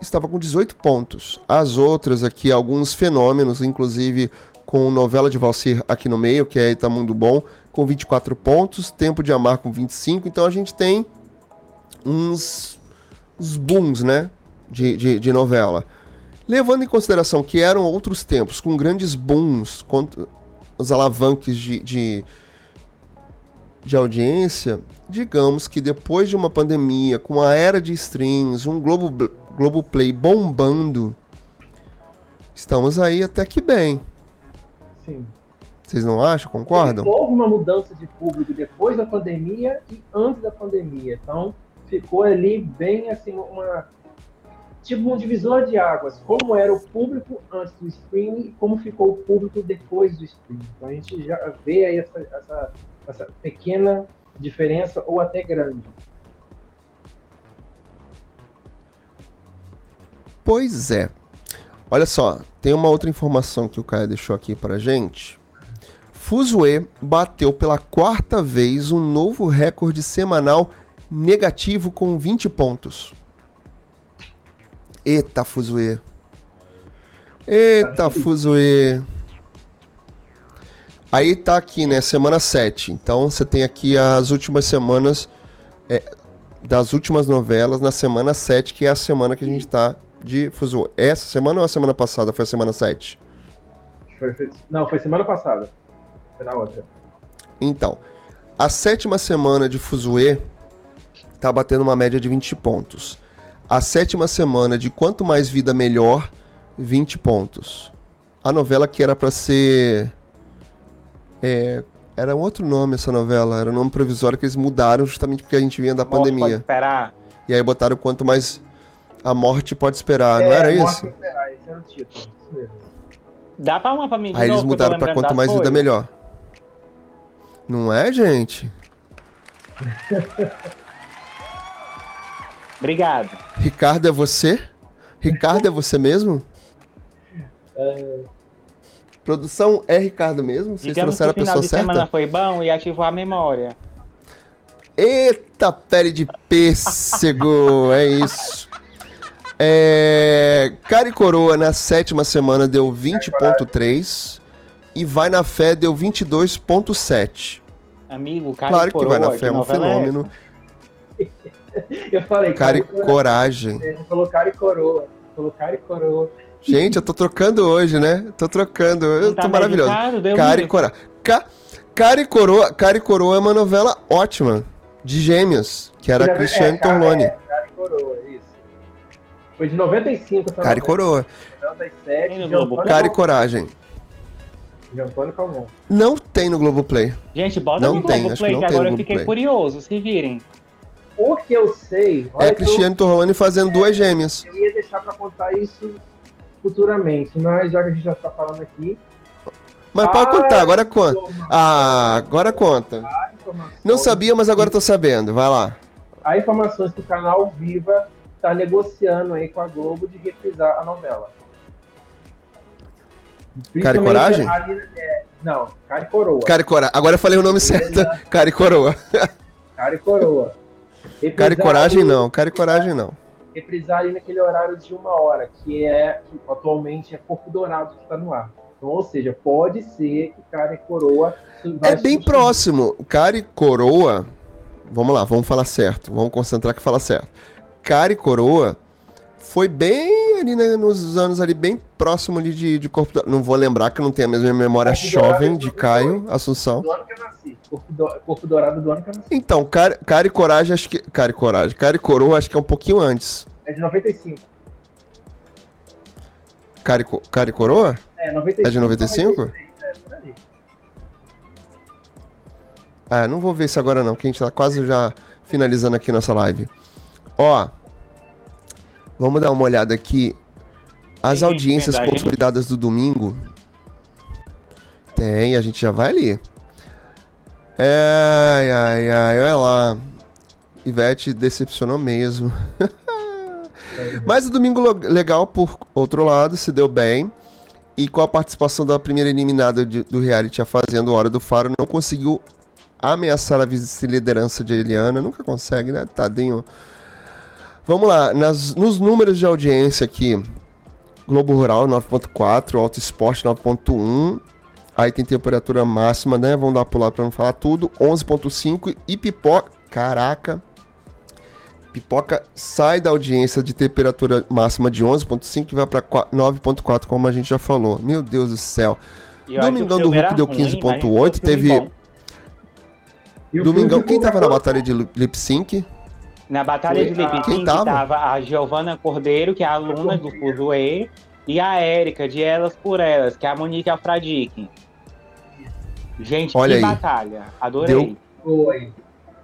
estava com 18 pontos. As outras aqui, alguns fenômenos, inclusive com novela de Valsir aqui no meio, que é Itamundo Bom, com 24 pontos, Tempo de Amar com 25. Então a gente tem uns, uns booms, né? De, de, de novela. Levando em consideração que eram outros tempos, com grandes booms, os alavanques de, de, de audiência, digamos que depois de uma pandemia, com a era de streams, um Globo, Globoplay bombando, estamos aí até que bem. Sim. Vocês não acham? Concordam? Houve uma mudança de público depois da pandemia e antes da pandemia. Então, ficou ali bem assim, uma, tipo um divisor de águas, como era o público antes do streaming e como ficou o público depois do streaming. Então a gente já vê aí essa, essa, essa pequena diferença ou até grande. Pois é. Olha só, tem uma outra informação que o Caio deixou aqui pra gente. Fuzue bateu pela quarta vez um novo recorde semanal negativo com 20 pontos. Eita, Fuzue. Eita, Fuzue. Aí tá aqui, né? Semana 7. Então você tem aqui as últimas semanas é, das últimas novelas na semana 7, que é a semana que a gente tá de Fuzue. Essa semana ou a semana passada foi a semana 7? Foi, não, foi semana passada. Foi na outra. Então, a sétima semana de Fuzue tá batendo uma média de 20 pontos. A sétima semana de Quanto Mais Vida Melhor, 20 pontos. A novela que era para ser. É, era um outro nome essa novela, era um nome provisório que eles mudaram justamente porque a gente vinha da Nossa, pandemia. Pode esperar. E aí botaram quanto mais a morte pode esperar, é, não era isso? Pode esperar, esse era o título. Dá pra uma família Aí eles mudaram pra quanto mais vida melhor. Não é, gente? Obrigado. Ricardo, é você? Ricardo, é você mesmo? É... Produção é Ricardo mesmo? Vocês Digamos trouxeram a pessoa certa? de semana foi bom e ativou a memória. Eita, pele de pêssego, é isso. É, Cara e Coroa na sétima semana deu 20.3 e Vai na Fé deu 22.7. Amigo, Cara Claro que Vai na Fé é um é fenômeno. É eu falei, cara, cara e coragem. Ele falou cara e coroa. Falou cara e coroa. Gente, eu tô trocando hoje, né? Tô trocando. Eu tá tô maravilhoso. Cara e coroa. Ca... Cara e coroa. Cara e coroa é uma novela ótima. De gêmeos. Que era é, Cristiane é, Torlone. É, cara e coroa, isso. Foi de 95. Cara e coroa. 97. Cara e coragem. Antônio Calmon. Não tem no Globoplay. Gente, bota não no tem, Globoplay, que, que agora eu fiquei curioso, se virem. O que eu sei. É Cristiano eu... Torlone fazendo é, duas gêmeas. Eu ia deixar pra contar isso futuramente, mas já que a gente já tá falando aqui. Mas pode contar, agora conta. Ah, agora conta. Não sabia, mas agora tô sabendo. Vai lá. Há informações que o canal Viva está negociando aí com a Globo de reprisar a novela. Cara e Coragem? é, não, Cara e Coroa. Cara e Coroa. Agora eu falei o nome certo. Cara e Coroa. Cara e Coroa. Reprisar cara e Coragem ali, não. Cara e Coragem não. Reprisar ali naquele horário de uma hora, que é que atualmente é Corpo Dourado que está no ar. Então, ou seja, pode ser que Cara e Coroa. É bem próximo. Cara e Coroa. Vamos lá, vamos falar certo. Vamos concentrar que fala certo. Cara e Coroa foi bem ali né, nos anos ali, bem próximo ali de, de Corpo Não vou lembrar que não tem a mesma memória Corpo jovem de Caio, Assunção. Do ano que eu nasci. Corpo, do, Corpo Dourado do ano que eu nasci. Então, Cara, cara e Coragem, acho que. Cara e Coragem. Cara e Coroa, acho que é um pouquinho antes. É de 95. Cara e, cara e Coroa? É, 95. É de 95? 96, é, por ali. Ah, não vou ver isso agora não, que a gente tá quase já finalizando aqui nossa live. Ó, Vamos dar uma olhada aqui. As Tem audiências consolidadas do domingo. Tem, a gente já vai ali. Ai, ai, ai, olha lá. Ivete decepcionou mesmo. Mas o domingo legal, por outro lado, se deu bem. E com a participação da primeira eliminada de, do reality A Fazenda Hora do Faro, não conseguiu ameaçar a vice-liderança de Eliana. Nunca consegue, né? Tadinho. Vamos lá, nas, nos números de audiência aqui, Globo Rural 9.4, Auto Esporte 9.1, aí tem temperatura máxima, né? Vamos dar pular para não falar tudo, 11.5 e pipoca, caraca, pipoca sai da audiência de temperatura máxima de 11.5 e vai para 9.4, como a gente já falou. Meu Deus do céu. Domingão do Hulk deu 15.8, teve... Domingão, quem tava na batalha de lip sync? Na Batalha de Lip Sync tava? a Giovana Cordeiro, que é a aluna do Fuzue, e a Érica, de Elas por Elas, que é a Monique Alfradique. Gente, Olha que aí. batalha. Adorei. Deu...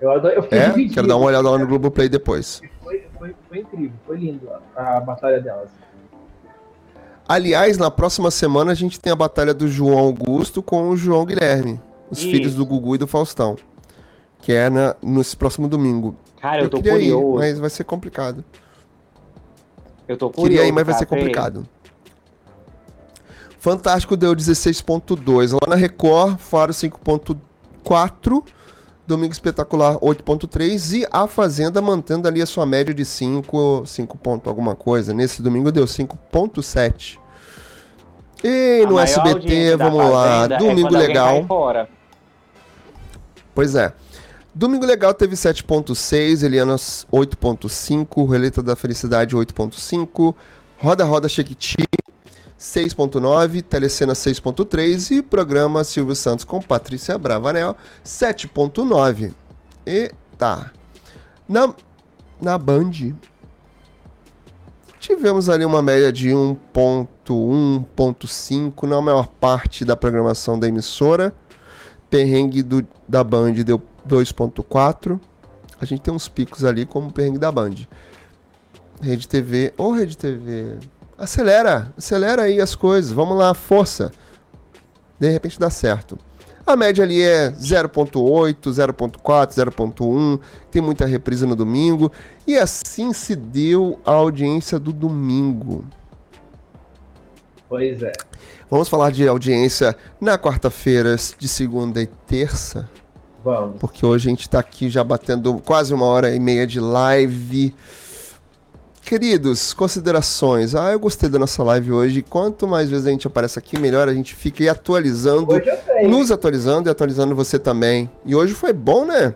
Eu, adorei. eu é? Dividido. Quero dar uma olhada lá no Globoplay depois. Foi, foi, foi incrível, foi lindo a, a batalha delas. Aliás, na próxima semana a gente tem a batalha do João Augusto com o João Guilherme, os Isso. filhos do Gugu e do Faustão, que é na, nesse próximo domingo. Cara, eu, eu tô curioso. Ir, mas vai ser complicado. Eu tô curioso. Queria ir, mas vai ser complicado. Fantástico deu 16.2. Lá na Record, Faro 5.4. Domingo Espetacular 8.3 e a Fazenda mantendo ali a sua média de 5, 5 ponto alguma coisa. Nesse domingo deu 5.7. E a no SBT, vamos lá, é domingo é legal. Pois é. Domingo Legal teve 7.6, Elianas 8.5, Releta da Felicidade 8.5, Roda Roda Chequiti 6.9, Telecena 6.3 e programa Silvio Santos com Patrícia Bravanel 7.9. Eita. Na, na Band tivemos ali uma média de 1.1, 1.5 na maior parte da programação da emissora. Perrengue do, da Band deu 2.4. A gente tem uns picos ali como o perrengue da Band. Rede TV ou Rede TV. Acelera, acelera aí as coisas. Vamos lá, força. De repente dá certo. A média ali é 0.8, 0.4, 0.1. Tem muita reprisa no domingo. E assim se deu a audiência do domingo. Pois é. Vamos falar de audiência na quarta-feira, de segunda e terça? Vamos. Porque hoje a gente está aqui já batendo quase uma hora e meia de live. Queridos, considerações. Ah, eu gostei da nossa live hoje. Quanto mais vezes a gente aparece aqui, melhor a gente fica aí atualizando, nos atualizando e atualizando você também. E hoje foi bom, né?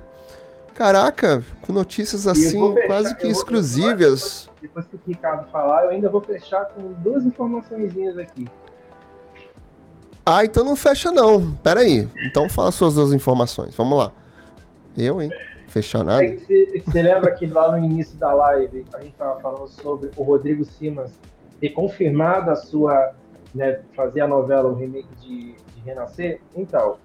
Caraca, com notícias assim, fechar, quase que exclusivas. Depois que o Ricardo falar, eu ainda vou fechar com duas informações aqui. Ah, então não fecha não. Pera aí. Então fala suas duas informações. Vamos lá. Eu, hein? Fechar nada. É você, você lembra que lá no início da live a gente estava falando sobre o Rodrigo Simas ter confirmado a sua, né, fazer a novela, o remake de, de Renascer? Então,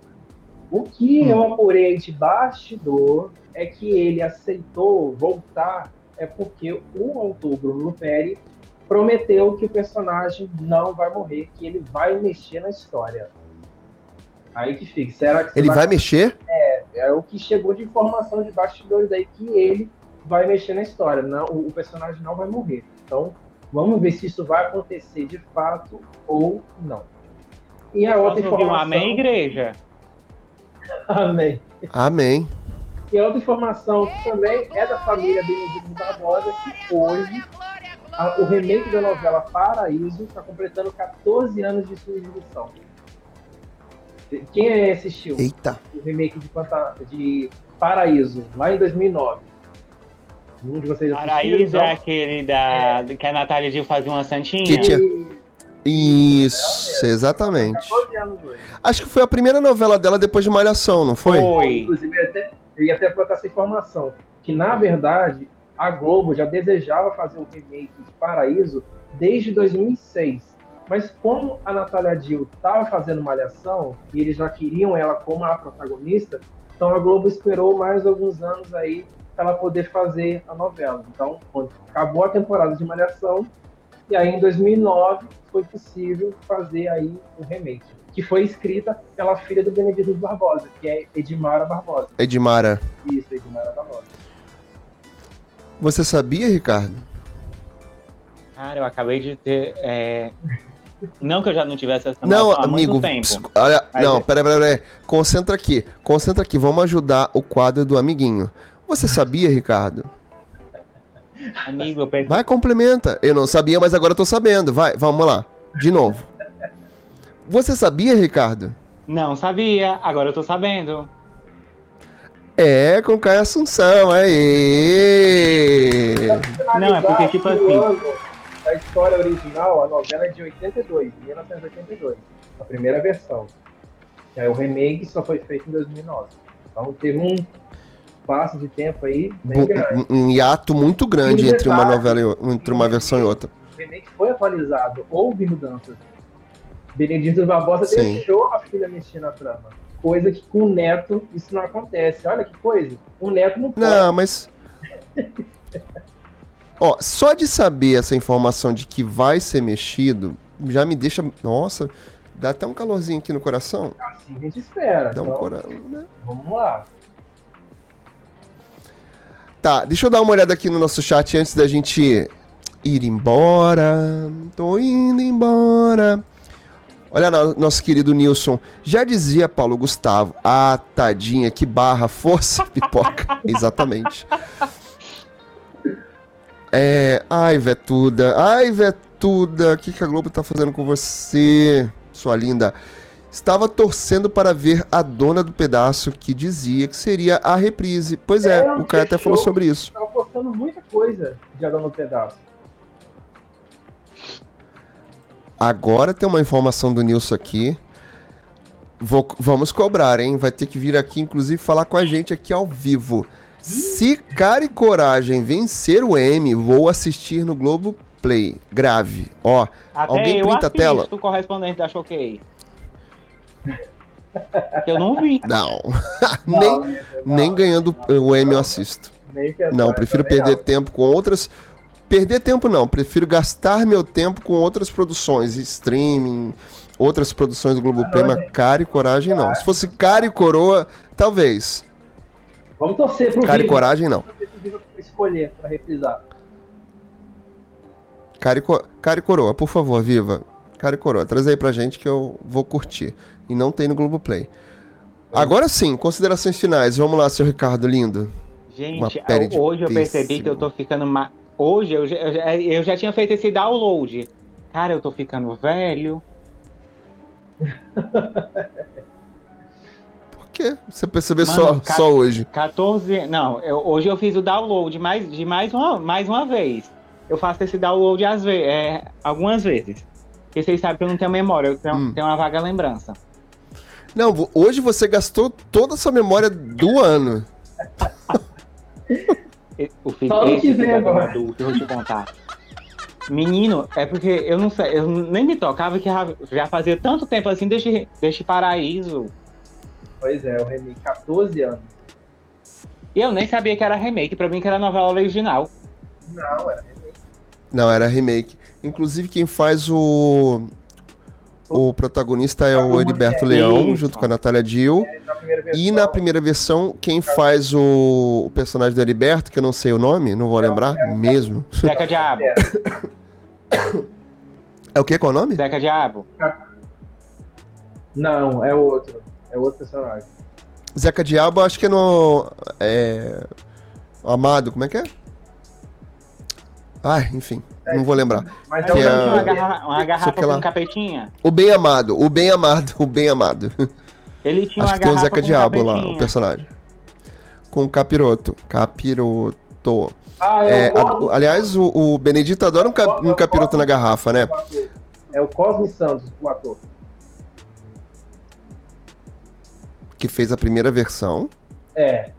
o que hum. eu apurei de bastidor é que ele aceitou voltar é porque o autor Bruno Luperi prometeu que o personagem não vai morrer, que ele vai mexer na história. Aí que fica. Será que ele vai... vai... mexer? É, é o que chegou de informação de bastidores aí que ele vai mexer na história. Não, o, personagem não vai morrer. Então, vamos ver se isso vai acontecer de fato ou não. E a outra informação. Um amém, igreja. amém. Amém. E a outra informação que também é da família Benedito Barbosa, que hoje a, o remake da novela Paraíso está completando 14 anos de sua exibição. Quem assistiu Eita. o remake de, de Paraíso, lá em 2009? Um de vocês Paraíso é aquele da, é. que a Natália Gil fazia uma santinha? Que tinha... Isso, exatamente. Acho que foi a primeira novela dela depois de Malhação, não foi? Foi. Inclusive, eu ia até, eu ia até colocar essa informação. Que, na verdade, a Globo já desejava fazer o remake de Paraíso desde 2006. Mas como a Natália Dill estava fazendo Malhação e eles já queriam ela como a protagonista, então a Globo esperou mais alguns anos aí para ela poder fazer a novela. Então, quando acabou a temporada de Malhação, e aí em 2009 foi possível fazer aí o remake, que foi escrita pela filha do Benedito Barbosa, que é Edmara Barbosa. Edmara. Isso, Edmara Barbosa. Você sabia, Ricardo? Cara, eu acabei de ter. É... Não que eu já não tivesse essa Não, amigo. Olha, não, é... peraí, peraí, peraí. Concentra aqui. Concentra aqui. Vamos ajudar o quadro do amiguinho. Você sabia, Ricardo? Amigo, eu pensei... Vai, complementa. Eu não sabia, mas agora eu tô sabendo. Vai, vamos lá. De novo. Você sabia, Ricardo? Não sabia. Agora eu tô sabendo. É, com Caio Assunção, aí. Não, é porque tipo assim. A história original, a novela é de 82, 1982, a primeira versão. E aí o remake só foi feito em 2009. Então teve um passo de tempo aí bem grande. Um, um hiato muito grande entre uma novela e, entre uma versão e outra. O remake foi atualizado, houve mudanças. Benedito Barbosa Sim. deixou a filha mexer na trama. Coisa que com o neto isso não acontece. Olha que coisa. O neto não pode. Não, mas. Ó, só de saber essa informação de que vai ser mexido, já me deixa. Nossa, dá até um calorzinho aqui no coração. Assim a gente espera. Dá então, um coração, né? Vamos lá. Tá, deixa eu dar uma olhada aqui no nosso chat antes da gente ir embora. Tô indo embora. Olha nosso querido Nilson. Já dizia Paulo Gustavo. Ah, tadinha, que barra, força, pipoca. Exatamente. É. Ai, Vetuda. Ai, Vetuda. O que, que a Globo tá fazendo com você, sua linda? Estava torcendo para ver a dona do pedaço que dizia que seria a reprise. Pois é, é o cara até falou sobre isso. Estava postando muita coisa de a dona do pedaço. Agora tem uma informação do Nilson aqui. Vou, vamos cobrar, hein? Vai ter que vir aqui, inclusive, falar com a gente aqui ao vivo. Se Cara e Coragem vencer o M, vou assistir no Globo Play. Grave. Ó, Até alguém printa a tela. o correspondente da Choquei. eu não vi. Não. nem, não, nem ganhando o M eu assisto. não, prefiro perder não. tempo com outras. Perder tempo não, prefiro gastar meu tempo com outras produções, streaming, outras produções do Globo ah, mas cara e coragem não. Se fosse cara e coroa, talvez. Vamos torcer pro Cara e coragem não. Escolher para reprisar. Cara e, co... cara e coroa, por favor, viva. Cara e coroa, traz aí pra gente que eu vou curtir. E não tem no Globoplay. Agora sim, considerações finais. Vamos lá, seu Ricardo lindo. Gente, hoje eu percebi que eu tô ficando. Ma... Hoje eu já, eu, já, eu já tinha feito esse download. Cara, eu tô ficando velho. Por quê? Você percebeu só, só hoje? 14. Não, eu, hoje eu fiz o download mais, de mais uma, mais uma vez. Eu faço esse download às vezes, é, algumas vezes. Porque vocês sabem que eu não tenho memória, eu tenho, hum. tenho uma vaga lembrança. Não, hoje você gastou toda a sua memória do ano. o filho esse filho adulto, eu vou te contar. Menino, é porque eu não sei, eu nem me tocava que já fazia tanto tempo assim, desde, desde Paraíso. Pois é, o remake 14 anos. E eu nem sabia que era remake, pra mim que era novela original. Não, era remake. Não, era remake. Inclusive quem faz o o protagonista é o Heriberto Leão, junto com a Natália Dill. E na primeira versão, quem faz o, o personagem do Heriberto, que eu não sei o nome, não vou lembrar mesmo. Zeca Diabo. É o que? Qual é o nome? Zeca Diabo. Não, é outro. É outro personagem. Zeca Diabo, acho que é no. É... Amado, como é que é? Ai, enfim. É, não vou lembrar. Mas é, é uma, garrafa, uma garrafa com ela... capetinha. O bem amado, o bem amado, o bem amado. Ele tinha Acho uma que tem o Zeca Diabo lá, o personagem. Com o capiroto. Capiroto. Ah, é, é a, aliás, o, o Benedito adora um, cap, um capiroto na garrafa, né? É o Cosme Santos, o ator. Que fez a primeira versão. É.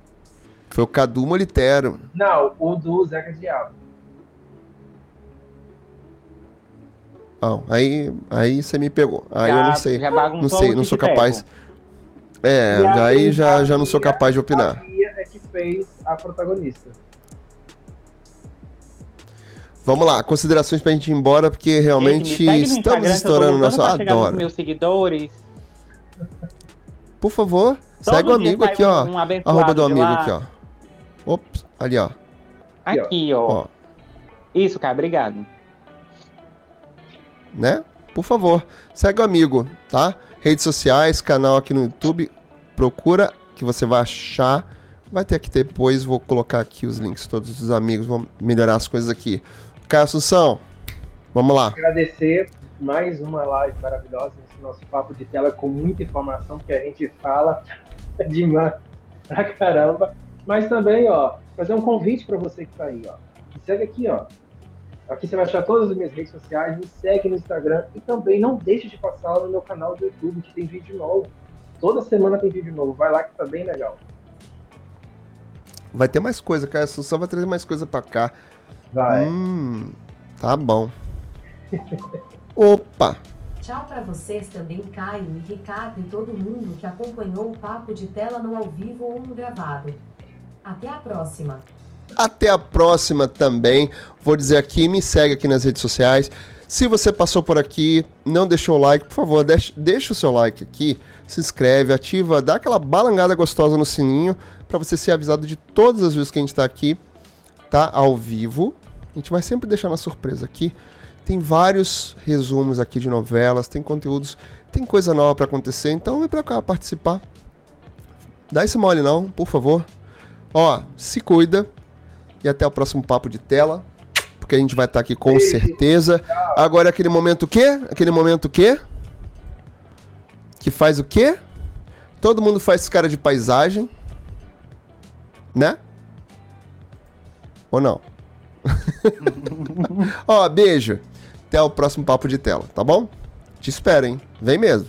Foi o Cadu Molitero. Não, o do Zeca Diabo. Não, aí, aí você me pegou. Aí já, eu não sei. Não sei, não sou capaz. É, aí já, já não sou capaz de opinar. A é que fez a protagonista. Vamos lá, considerações pra gente ir embora, porque realmente estamos estourando nosso. Adoro. meus seguidores. Por favor, Todo segue o amigo aqui, ó. Um arroba do amigo aqui, ó. Ops, ali, ó. Aqui, ó. ó. Isso, cara, obrigado né? Por favor, segue o amigo, tá? Redes sociais, canal aqui no YouTube, procura que você vai achar. Vai ter aqui depois, vou colocar aqui os links todos dos amigos, vamos melhorar as coisas aqui. Caio Assunção, vamos lá. Agradecer mais uma live maravilhosa, nosso papo de tela com muita informação, que a gente fala demais pra caramba. Mas também, ó, fazer um convite para você que tá aí, ó. Segue aqui, ó, Aqui você vai achar todas as minhas redes sociais, me segue no Instagram e também não deixe de passar no meu canal do YouTube, que tem vídeo novo. Toda semana tem vídeo novo. Vai lá que tá bem legal. Vai ter mais coisa, cara. A Assunção vai trazer mais coisa pra cá. Vai. Hum, tá bom. Opa! Tchau para vocês também, Caio e Ricardo e todo mundo que acompanhou o papo de tela no ao vivo ou no gravado. Até a próxima! Até a próxima também. Vou dizer aqui, me segue aqui nas redes sociais. Se você passou por aqui, não deixou o like, por favor, deixa, deixa o seu like aqui, se inscreve, ativa, dá aquela balangada gostosa no sininho para você ser avisado de todas as vezes que a gente está aqui, tá ao vivo. A gente vai sempre deixar uma surpresa aqui. Tem vários resumos aqui de novelas, tem conteúdos, tem coisa nova para acontecer, então vem para cá participar. Dá esse mole não, por favor. Ó, se cuida, e até o próximo papo de tela, porque a gente vai estar aqui com certeza. Agora aquele momento o quê? Aquele momento o quê? Que faz o quê? Todo mundo faz cara de paisagem, né? Ou não? Ó, beijo. Até o próximo papo de tela, tá bom? Te espero, hein? Vem mesmo.